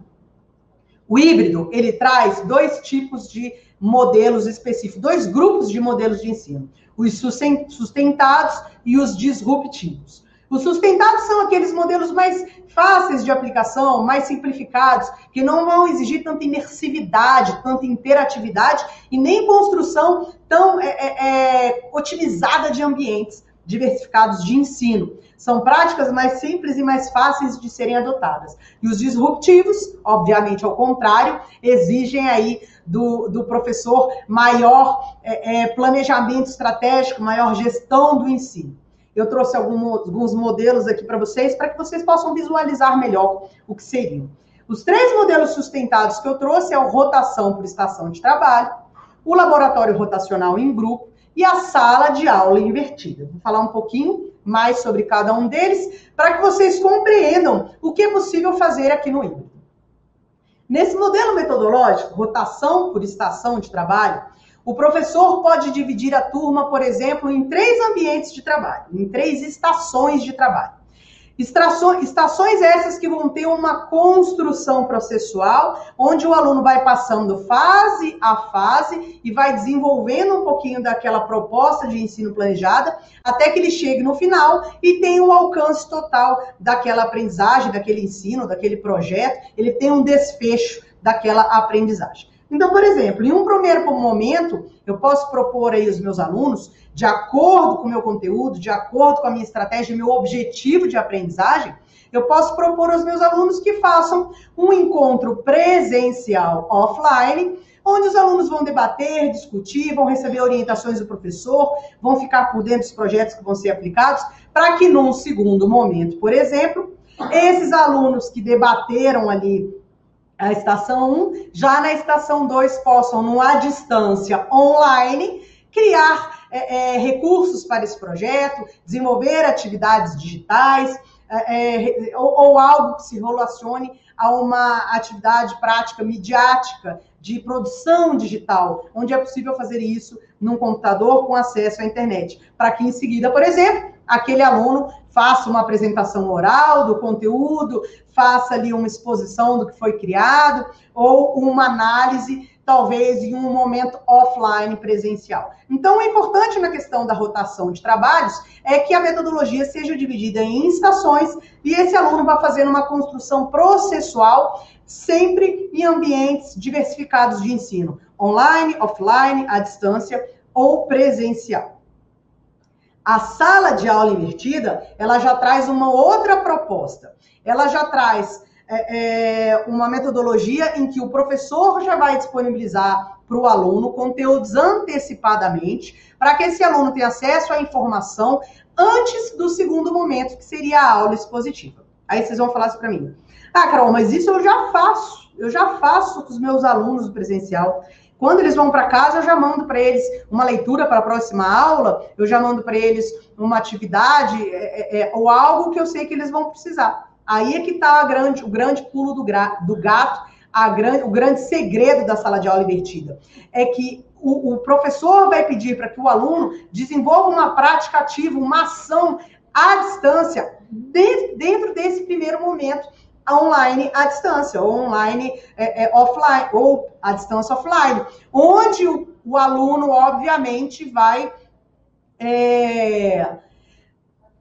O híbrido, ele traz dois tipos de modelos específicos, dois grupos de modelos de ensino: os sustentados e os disruptivos. Os sustentados são aqueles modelos mais fáceis de aplicação, mais simplificados, que não vão exigir tanta imersividade, tanta interatividade e nem construção tão é, é, é otimizada de ambientes diversificados de ensino. São práticas mais simples e mais fáceis de serem adotadas. E os disruptivos, obviamente, ao contrário, exigem aí do, do professor maior é, é, planejamento estratégico, maior gestão do ensino. Eu trouxe alguns modelos aqui para vocês, para que vocês possam visualizar melhor o que seriam. Os três modelos sustentados que eu trouxe é o rotação por estação de trabalho, o laboratório rotacional em grupo e a sala de aula invertida. Vou falar um pouquinho mais sobre cada um deles, para que vocês compreendam o que é possível fazer aqui no híbrido. Nesse modelo metodológico, rotação por estação de trabalho, o professor pode dividir a turma, por exemplo, em três ambientes de trabalho, em três estações de trabalho. Estações essas que vão ter uma construção processual, onde o aluno vai passando fase a fase e vai desenvolvendo um pouquinho daquela proposta de ensino planejada, até que ele chegue no final e tenha o um alcance total daquela aprendizagem, daquele ensino, daquele projeto, ele tem um desfecho daquela aprendizagem. Então, por exemplo, em um primeiro momento, eu posso propor aí os meus alunos, de acordo com o meu conteúdo, de acordo com a minha estratégia, meu objetivo de aprendizagem, eu posso propor aos meus alunos que façam um encontro presencial offline, onde os alunos vão debater, discutir, vão receber orientações do professor, vão ficar por dentro dos projetos que vão ser aplicados, para que num segundo momento, por exemplo, esses alunos que debateram ali a estação 1, já na estação 2 possam, numa distância online, criar é, é, recursos para esse projeto, desenvolver atividades digitais, é, é, ou, ou, algo que se relacione a uma atividade prática midiática de produção digital, onde é possível fazer isso num computador com acesso à internet. Para que em seguida, por exemplo, aquele aluno faça uma apresentação oral do conteúdo, faça ali uma exposição do que foi criado, ou uma análise talvez em um momento offline presencial. Então, o importante na questão da rotação de trabalhos é que a metodologia seja dividida em estações e esse aluno vai fazendo uma construção processual sempre em ambientes diversificados de ensino, online, offline, à distância ou presencial. A sala de aula invertida, ela já traz uma outra proposta. Ela já traz é, é, uma metodologia em que o professor já vai disponibilizar para o aluno conteúdos antecipadamente, para que esse aluno tenha acesso à informação antes do segundo momento, que seria a aula expositiva. Aí vocês vão falar isso para mim. Ah, Carol, mas isso eu já faço. Eu já faço com os meus alunos presencial. Quando eles vão para casa, eu já mando para eles uma leitura para a próxima aula, eu já mando para eles uma atividade é, é, é, ou algo que eu sei que eles vão precisar. Aí é que está grande, o grande pulo do, gra, do gato, grande, o grande segredo da sala de aula invertida. É que o, o professor vai pedir para que o aluno desenvolva uma prática ativa, uma ação à distância, de, dentro desse primeiro momento, online à distância, ou online é, é, offline, ou à distância offline, onde o, o aluno, obviamente, vai. É,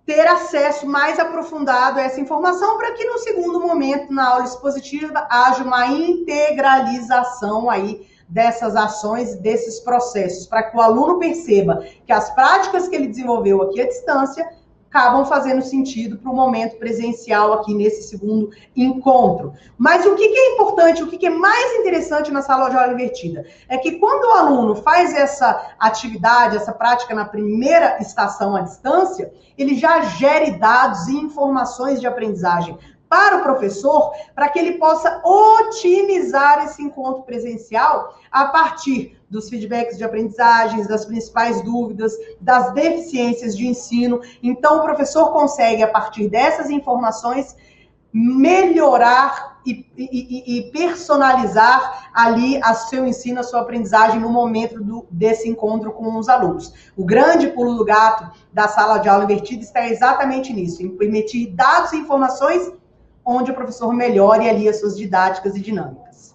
ter acesso mais aprofundado a essa informação para que no segundo momento, na aula expositiva, haja uma integralização aí dessas ações, desses processos, para que o aluno perceba que as práticas que ele desenvolveu aqui à distância acabam fazendo sentido para o momento presencial aqui nesse segundo encontro. Mas o que, que é importante, o que, que, é mais interessante na sala de aula invertida? É que quando o aluno faz essa atividade, essa prática na primeira estação à distância, ele já gere dados e informações de aprendizagem para o professor, para que ele possa otimizar esse encontro presencial a partir dos feedbacks de aprendizagens, das principais dúvidas, das deficiências de ensino. Então, o professor consegue, a partir dessas informações, melhorar e, e, e, personalizar ali a seu ensino, a sua aprendizagem no momento do, desse encontro com os alunos. O grande pulo do gato da sala de aula invertida está exatamente nisso, em permitir dados e informações onde o professor melhore ali as suas didáticas e dinâmicas.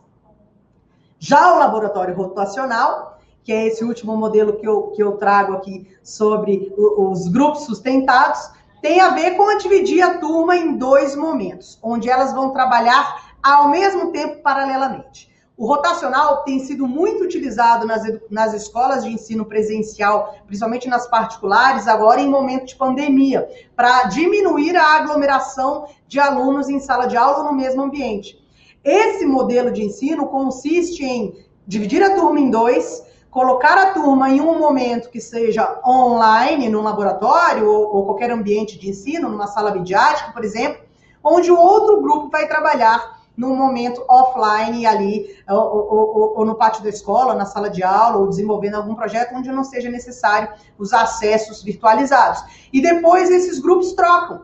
Já o laboratório rotacional, que é esse último modelo que eu, que eu trago aqui sobre os grupos sustentados, tem a ver com a dividir a turma em dois momentos, onde elas vão trabalhar ao mesmo tempo paralelamente. O rotacional tem sido muito utilizado nas, nas escolas de ensino presencial, principalmente nas particulares, agora em momento de pandemia, para diminuir a aglomeração de alunos em sala de aula no mesmo ambiente. Esse modelo de ensino consiste em dividir a turma em dois, colocar a turma em um momento que seja online, num laboratório ou, ou qualquer ambiente de ensino, numa sala midiática, por exemplo, onde o outro grupo vai trabalhar num momento offline ali, ou, ou, ou, no pátio da escola, na sala de aula, ou desenvolvendo algum projeto onde não seja necessário os acessos virtualizados. E depois esses grupos trocam.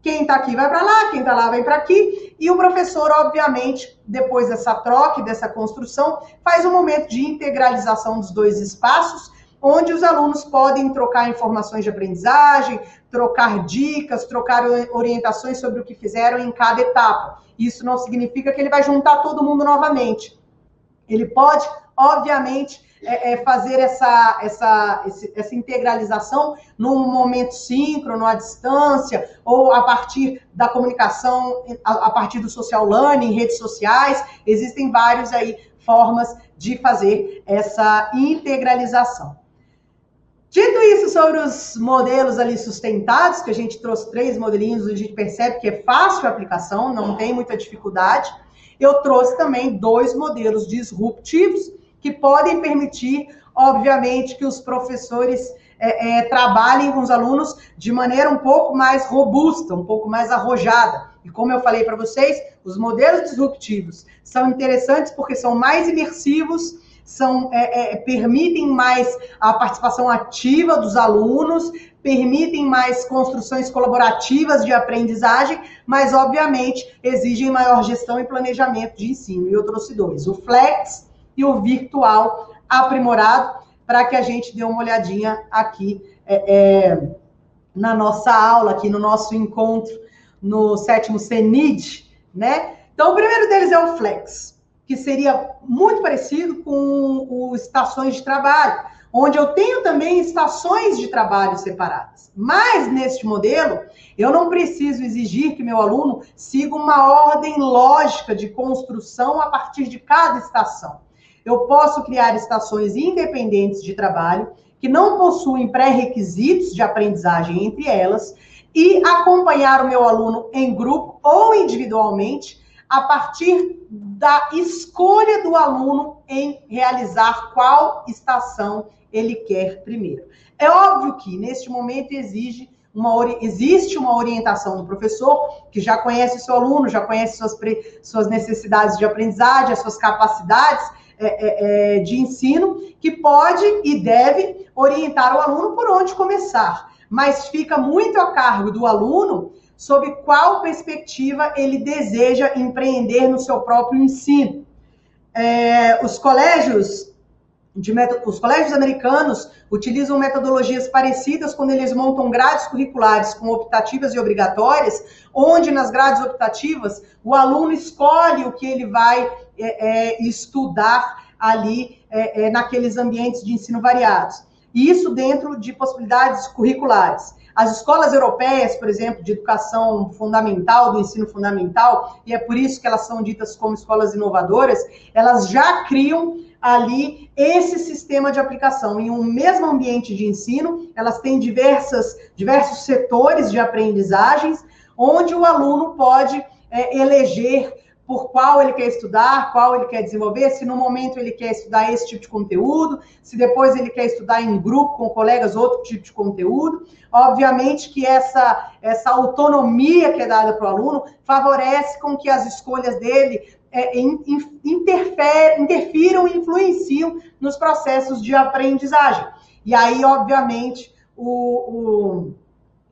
Quem está aqui vai para lá, quem está lá vai para aqui, e o professor, obviamente, depois dessa troca, dessa construção, faz um momento de integralização dos dois espaços, onde os alunos podem trocar informações de aprendizagem, trocar dicas, trocar orientações sobre o que fizeram em cada etapa. Isso não significa que ele vai juntar todo mundo novamente. Ele pode, obviamente, é, é fazer essa, essa, essa integralização num momento síncrono, à distância, ou a partir da comunicação, a, a partir do social learning, redes sociais. Existem várias aí formas de fazer essa integralização. Dito isso sobre os modelos ali sustentados, que a gente trouxe três modelinhos, a gente percebe que é fácil a aplicação, não tem muita dificuldade. Eu trouxe também dois modelos disruptivos que podem permitir, obviamente, que os professores é, é, trabalhem com os alunos de maneira um pouco mais robusta, um pouco mais arrojada. E como eu falei para vocês, os modelos disruptivos são interessantes porque são mais imersivos, são, é, é, permitem mais a participação ativa dos alunos, permitem mais construções colaborativas de aprendizagem, mas obviamente exigem maior gestão e planejamento de ensino. E eu trouxe dois: o Flex e o Virtual Aprimorado, para que a gente dê uma olhadinha aqui é, é, na nossa aula, aqui no nosso encontro no sétimo CENID, né? Então, o primeiro deles é o Flex, que seria muito parecido com o estações de trabalho onde eu tenho também estações de trabalho separadas. Mas neste modelo, eu não preciso exigir que meu aluno siga uma ordem lógica de construção a partir de cada estação. Eu posso criar estações independentes de trabalho que não possuem pré-requisitos de aprendizagem entre elas e acompanhar o meu aluno em grupo ou individualmente a partir da escolha do aluno em realizar qual estação ele quer primeiro. É óbvio que, neste momento, exige uma, existe uma orientação do professor que já conhece o seu aluno, já conhece suas, pre, suas necessidades de aprendizagem, as suas capacidades é, é, é, de ensino, que pode e deve orientar o aluno por onde começar. Mas fica muito a cargo do aluno sobre qual perspectiva ele deseja empreender no seu próprio ensino. É, os colégios os colégios americanos utilizam metodologias parecidas quando eles montam grades curriculares com optativas e obrigatórias, onde nas grades optativas o aluno escolhe o que ele vai é, é, estudar ali é, é naqueles ambientes de ensino variados. E isso dentro de possibilidades curriculares. As escolas europeias, por exemplo, de educação fundamental, do ensino fundamental, e é por isso que elas são ditas como escolas inovadoras, elas já criam ali esse sistema de aplicação. Em um mesmo ambiente de ensino, elas têm diversas, diversos setores de aprendizagens, onde o aluno pode é, eleger por qual ele quer estudar, qual ele quer desenvolver, se no momento ele quer estudar esse tipo de conteúdo, se depois ele quer estudar em grupo com colegas outro tipo de conteúdo. Obviamente que essa, essa autonomia que é dada para o aluno favorece com que as escolhas dele é, interfiram e influenciam nos processos de aprendizagem. E aí, obviamente, o, o,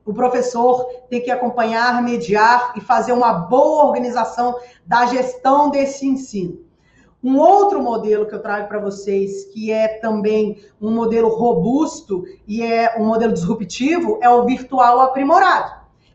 o professor tem que acompanhar, mediar e fazer uma boa organização da gestão desse ensino. Um outro modelo que eu trago para vocês, que é também um modelo robusto e é um modelo disruptivo, é o virtual aprimorado,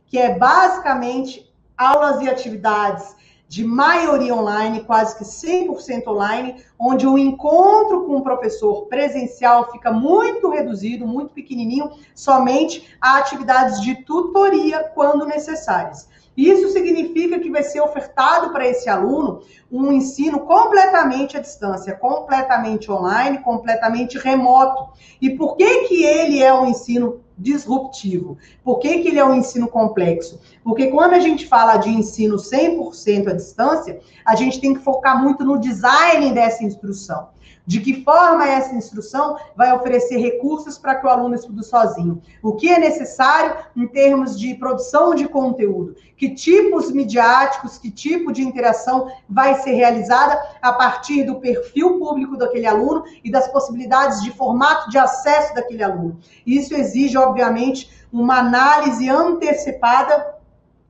que é basicamente aulas e atividades de maioria online, quase que 100% online, onde o encontro com o professor presencial fica muito reduzido, muito pequenininho, somente a atividades de tutoria quando necessárias. Isso significa que vai ser ofertado para esse aluno um ensino completamente à distância, completamente online, completamente remoto. E por que que ele é um ensino disruptivo. Por que, que ele é um ensino complexo? Porque quando a gente fala de ensino 100% à distância, a gente tem que focar muito no design dessa instrução. De que forma essa instrução vai oferecer recursos para que o aluno estude sozinho? O que é necessário em termos de produção de conteúdo? Que tipos midiáticos, que tipo de interação vai ser realizada a partir do perfil público daquele aluno e das possibilidades de formato de acesso daquele aluno? Isso exige, obviamente, uma análise antecipada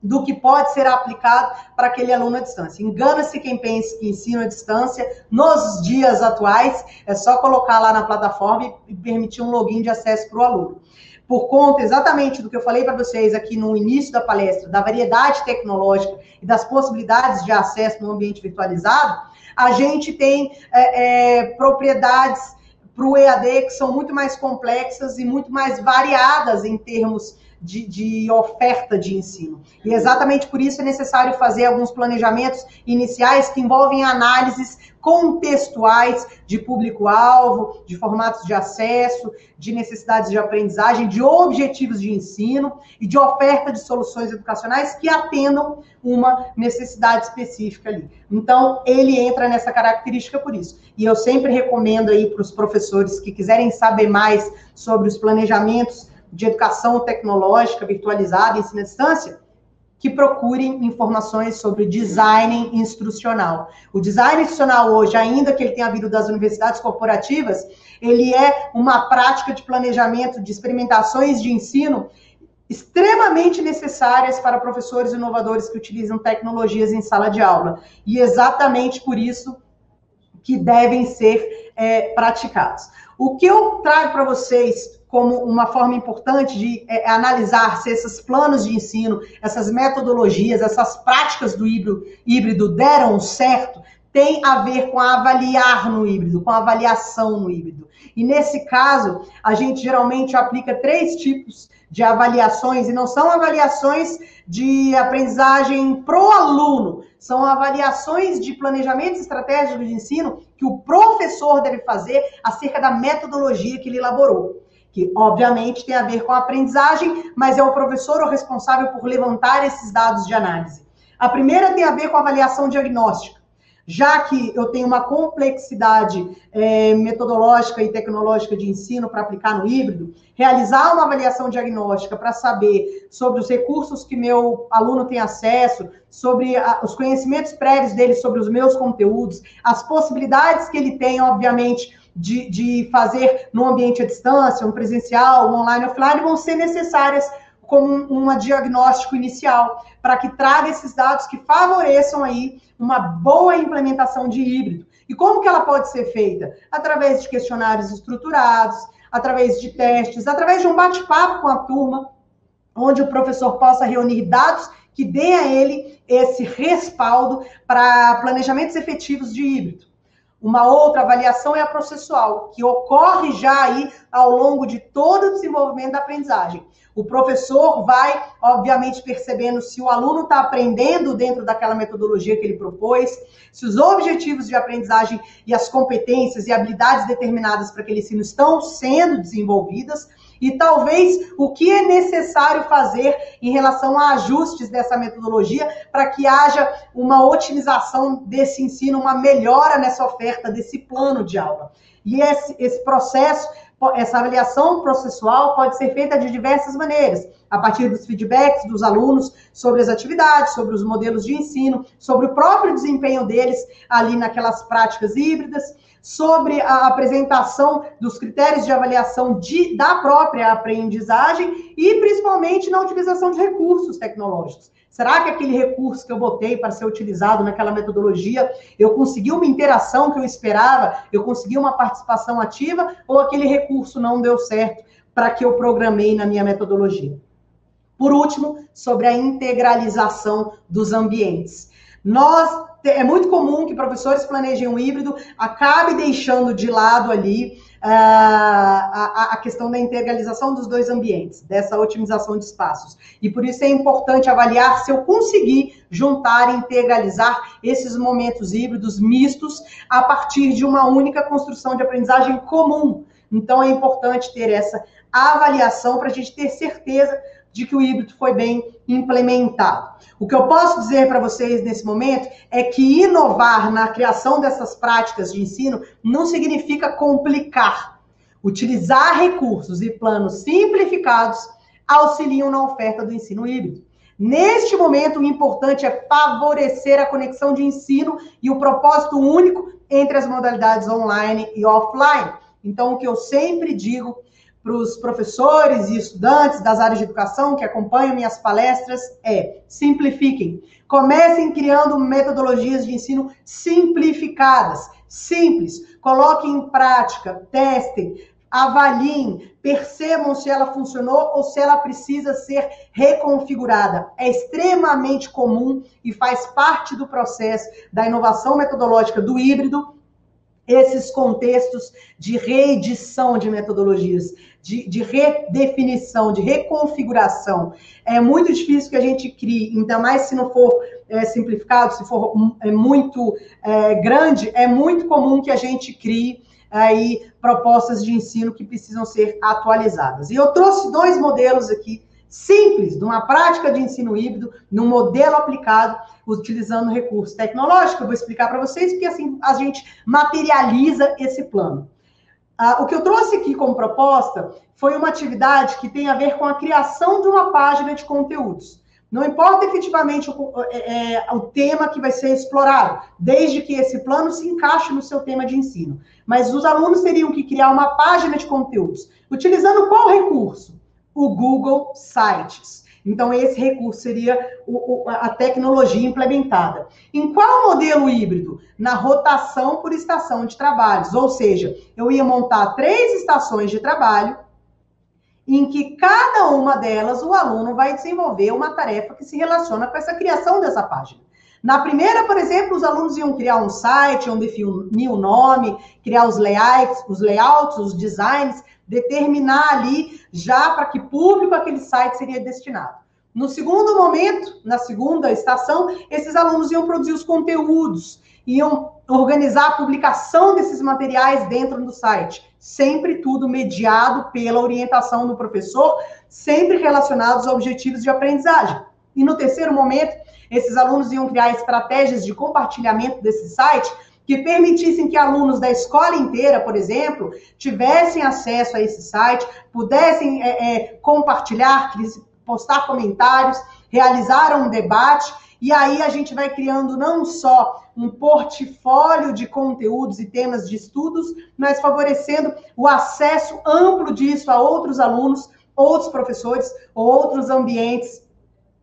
do que pode ser aplicado para aquele aluno à distância. Engana-se quem pensa que ensino à distância nos dias atuais é só colocar lá na plataforma e permitir um login de acesso para o aluno. Por conta exatamente do que eu falei para vocês aqui no início da palestra, da variedade tecnológica e das possibilidades de acesso no ambiente virtualizado, a gente tem é, é, propriedades para o EAD que são muito mais complexas e muito mais variadas em termos de, de, oferta de ensino. E exatamente por isso é necessário fazer alguns planejamentos iniciais que envolvem análises contextuais de público-alvo, de formatos de acesso, de necessidades de aprendizagem, de objetivos de ensino e de oferta de soluções educacionais que atendam uma necessidade específica ali. Então, ele entra nessa característica por isso. E eu sempre recomendo aí para os professores que quiserem saber mais sobre os planejamentos de educação tecnológica virtualizada, ensino à distância, que procurem informações sobre design instrucional. O design instrucional hoje, ainda que ele tenha vindo das universidades corporativas, ele é uma prática de planejamento de experimentações de ensino extremamente necessárias para professores inovadores que utilizam tecnologias em sala de aula. E exatamente por isso que devem ser é, praticados. O que eu trago para vocês como uma forma importante de é, analisar se esses planos de ensino, essas metodologias, essas práticas do híbrido, híbrido deram certo, tem a ver com avaliar no híbrido, com avaliação no híbrido. E nesse caso, a gente geralmente aplica três tipos de avaliações, e não são avaliações de aprendizagem pro aluno, são avaliações de planejamento estratégico de ensino que o professor deve fazer acerca da metodologia que ele elaborou que obviamente tem a ver com a aprendizagem, mas é o professor o responsável por levantar esses dados de análise. A primeira tem a ver com a avaliação diagnóstica. Já que eu tenho uma complexidade é, metodológica e tecnológica de ensino para aplicar no híbrido, realizar uma avaliação diagnóstica para saber sobre os recursos que meu aluno tem acesso, sobre a, os conhecimentos prévios dele sobre os meus conteúdos, as possibilidades que ele tem, obviamente, de, de fazer no ambiente à distância, um presencial, um online, offline, vão ser necessárias como um, um diagnóstico inicial, para que traga esses dados que favoreçam aí uma boa implementação de híbrido. E como que ela pode ser feita? Através de questionários estruturados, através de testes, através de um bate-papo com a turma, onde o professor possa reunir dados que dê a ele esse respaldo para planejamentos efetivos de híbrido. Uma outra avaliação é a processual, que ocorre já aí ao longo de todo o desenvolvimento da aprendizagem. O professor vai, obviamente, percebendo se o aluno está aprendendo dentro daquela metodologia que ele propôs, se os objetivos de aprendizagem e as competências e habilidades determinadas para aquele ensino estão sendo desenvolvidas e talvez o que é necessário fazer em relação a ajustes dessa metodologia para que haja uma otimização desse ensino, uma melhora nessa oferta desse plano de aula. E esse, esse processo, essa avaliação processual pode ser feita de diversas maneiras, a partir dos feedbacks dos alunos sobre as atividades, sobre os modelos de ensino, sobre o próprio desempenho deles ali naquelas práticas híbridas sobre a apresentação dos critérios de avaliação de, da própria aprendizagem e principalmente na utilização de recursos tecnológicos. Será que aquele recurso que eu botei para ser utilizado naquela metodologia, eu consegui uma interação que eu esperava, eu consegui uma participação ativa, ou aquele recurso não deu certo para que eu programei na minha metodologia? Por último, sobre a integralização dos ambientes. Nós é muito comum que professores planejem um híbrido, acabe deixando de lado ali uh, a, a, questão da integralização dos dois ambientes, dessa otimização de espaços. E por isso é importante avaliar se eu conseguir juntar e integralizar esses momentos híbridos mistos a partir de uma única construção de aprendizagem comum. Então é importante ter essa avaliação para a gente ter certeza de que o híbrido foi bem implementado. O que eu posso dizer para vocês nesse momento é que inovar na criação dessas práticas de ensino não significa complicar. Utilizar recursos e planos simplificados auxiliam na oferta do ensino híbrido. Neste momento, o importante é favorecer a conexão de ensino e o propósito único entre as modalidades online e offline. Então, o que eu sempre digo para os professores e estudantes das áreas de educação que acompanham minhas palestras é simplifiquem. Comecem criando metodologias de ensino simplificadas, simples. Coloquem em prática, testem, avaliem, percebam se ela funcionou ou se ela precisa ser reconfigurada. É extremamente comum e faz parte do processo da inovação metodológica do híbrido esses contextos de reedição de metodologias, de, de, redefinição, de reconfiguração. É muito difícil que a gente crie, ainda mais se não for é, simplificado, se for é, muito é, grande, é muito comum que a gente crie aí propostas de ensino que precisam ser atualizadas. E eu trouxe dois modelos aqui simples, de uma prática de ensino híbrido, num modelo aplicado, utilizando recurso tecnológico. Eu vou explicar para vocês, porque assim a gente materializa esse plano. Ah, o que eu trouxe aqui como proposta foi uma atividade que tem a ver com a criação de uma página de conteúdos. Não importa efetivamente o, é, é, o, tema que vai ser explorado, desde que esse plano se encaixe no seu tema de ensino. Mas os alunos teriam que criar uma página de conteúdos, utilizando qual recurso? o Google Sites. Então, esse recurso seria o, o, a tecnologia implementada. Em qual modelo híbrido? Na rotação por estação de trabalhos. Ou seja, eu ia montar três estações de trabalho, em que cada uma delas o aluno vai desenvolver uma tarefa que se relaciona com essa criação dessa página. Na primeira, por exemplo, os alunos iam criar um site, iam definir o nome, criar os layouts, os layouts, os designs, determinar ali já para que público aquele site seria destinado. No segundo momento, na segunda estação, esses alunos iam produzir os conteúdos, iam organizar a publicação desses materiais dentro do site, sempre tudo mediado pela orientação do professor, sempre relacionados a objetivos de aprendizagem. E no terceiro momento, esses alunos iam criar estratégias de compartilhamento desse site que permitissem que alunos da escola inteira, por exemplo, tivessem acesso a esse site, pudessem é, é, compartilhar, postar comentários, realizar um debate, e aí a gente vai criando não só um portfólio de conteúdos e temas de estudos, mas favorecendo o acesso amplo disso a outros alunos, outros professores, outros ambientes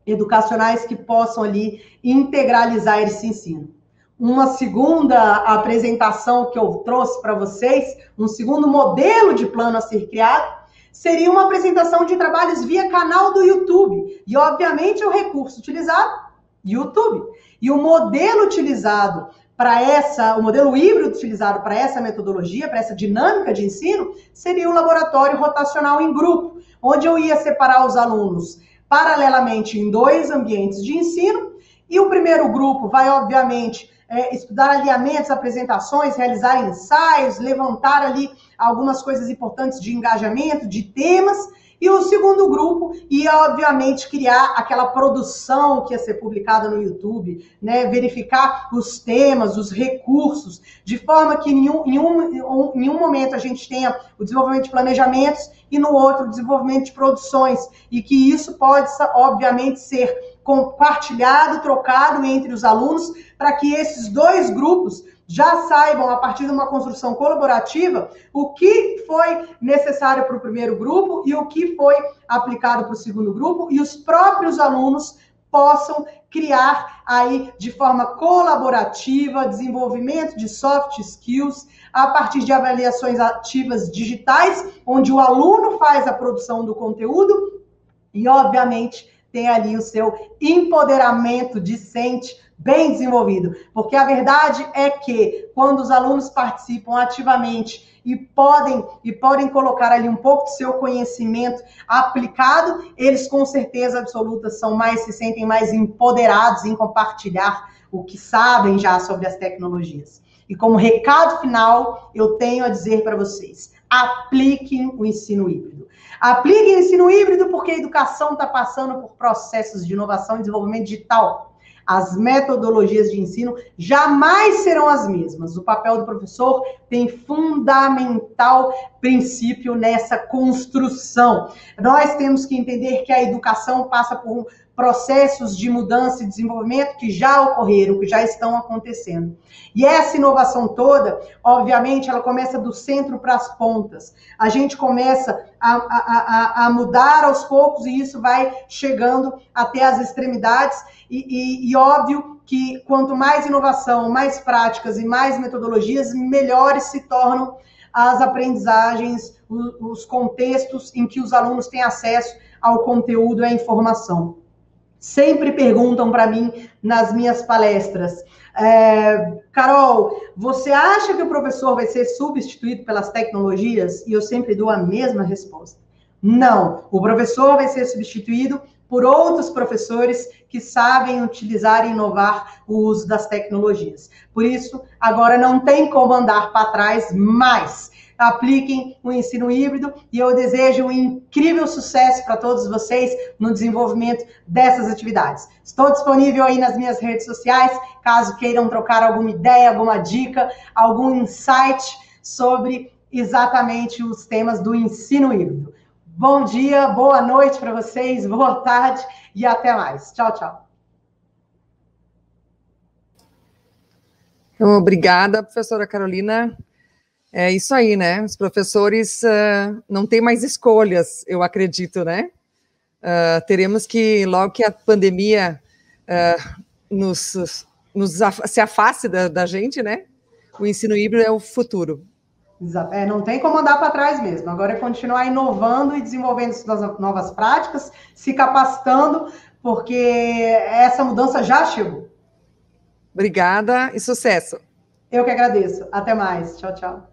educacionais que possam ali integralizar esse ensino uma segunda apresentação que eu trouxe para vocês, um segundo modelo de plano a ser criado, seria uma apresentação de trabalhos via canal do YouTube. E, obviamente, o recurso utilizado, YouTube. E o modelo utilizado para essa, o modelo híbrido utilizado para essa metodologia, para essa dinâmica de ensino, seria o laboratório rotacional em grupo, onde eu ia separar os alunos paralelamente em dois ambientes de ensino, e o primeiro grupo vai, obviamente, é, estudar alinhamentos, apresentações, realizar ensaios, levantar ali algumas coisas importantes de engajamento, de temas. E o segundo grupo ia, obviamente, criar aquela produção que ia ser publicada no YouTube, né? verificar os temas, os recursos, de forma que em um, em um, em um momento a gente tenha o desenvolvimento de planejamentos e no outro o desenvolvimento de produções. E que isso pode, obviamente, ser compartilhado, trocado entre os alunos, para que esses dois grupos já saibam, a partir de uma construção colaborativa, o que foi necessário para o primeiro grupo e o que foi aplicado para o segundo grupo, e os próprios alunos possam criar aí de forma colaborativa desenvolvimento de soft skills a partir de avaliações ativas digitais, onde o aluno faz a produção do conteúdo e, obviamente, tem ali o seu empoderamento discente bem desenvolvido. Porque a verdade é que quando os alunos participam ativamente e podem e podem colocar ali um pouco do seu conhecimento aplicado, eles com certeza absoluta são mais se sentem mais empoderados em compartilhar o que sabem já sobre as tecnologias. E como recado final, eu tenho a dizer para vocês: apliquem o ensino híbrido. Apliquem o ensino híbrido porque a educação está passando por processos de inovação e desenvolvimento digital. As metodologias de ensino jamais serão as mesmas. O papel do professor tem fundamental princípio nessa construção. Nós temos que entender que a educação passa por processos de mudança e desenvolvimento que já ocorreram, que já estão acontecendo. E essa inovação toda, obviamente, ela começa do centro para as pontas. A gente começa a, a, a, a, mudar aos poucos e isso vai chegando até as extremidades. E, e, e óbvio que quanto mais inovação, mais práticas e mais metodologias, melhores se tornam as aprendizagens, os contextos em que os alunos têm acesso ao conteúdo e à informação. Sempre perguntam para mim nas minhas palestras. É, Carol, você acha que o professor vai ser substituído pelas tecnologias? E eu sempre dou a mesma resposta. Não, o professor vai ser substituído por outros professores que sabem utilizar e inovar o uso das tecnologias. Por isso, agora não tem como andar para trás mais apliquem o ensino híbrido e eu desejo um incrível sucesso para todos vocês no desenvolvimento dessas atividades. Estou disponível aí nas minhas redes sociais, caso queiram trocar alguma ideia, alguma dica, algum insight sobre exatamente os temas do ensino híbrido. Bom dia, boa noite para vocês, *laughs* boa tarde e até mais. Tchau, tchau. Obrigada, professora Carolina. É isso aí, né? Os professores uh, não têm mais escolhas, eu acredito, né? Uh, teremos que, logo que a pandemia uh, nos, nos se afaste da, da, gente, né? O ensino híbrido é o futuro. Exato. É, não tem como andar para trás mesmo. Agora é continuar inovando e desenvolvendo novas práticas, se capacitando, porque essa mudança já chegou. Obrigada e sucesso. Eu que agradeço. Até mais. Tchau, tchau.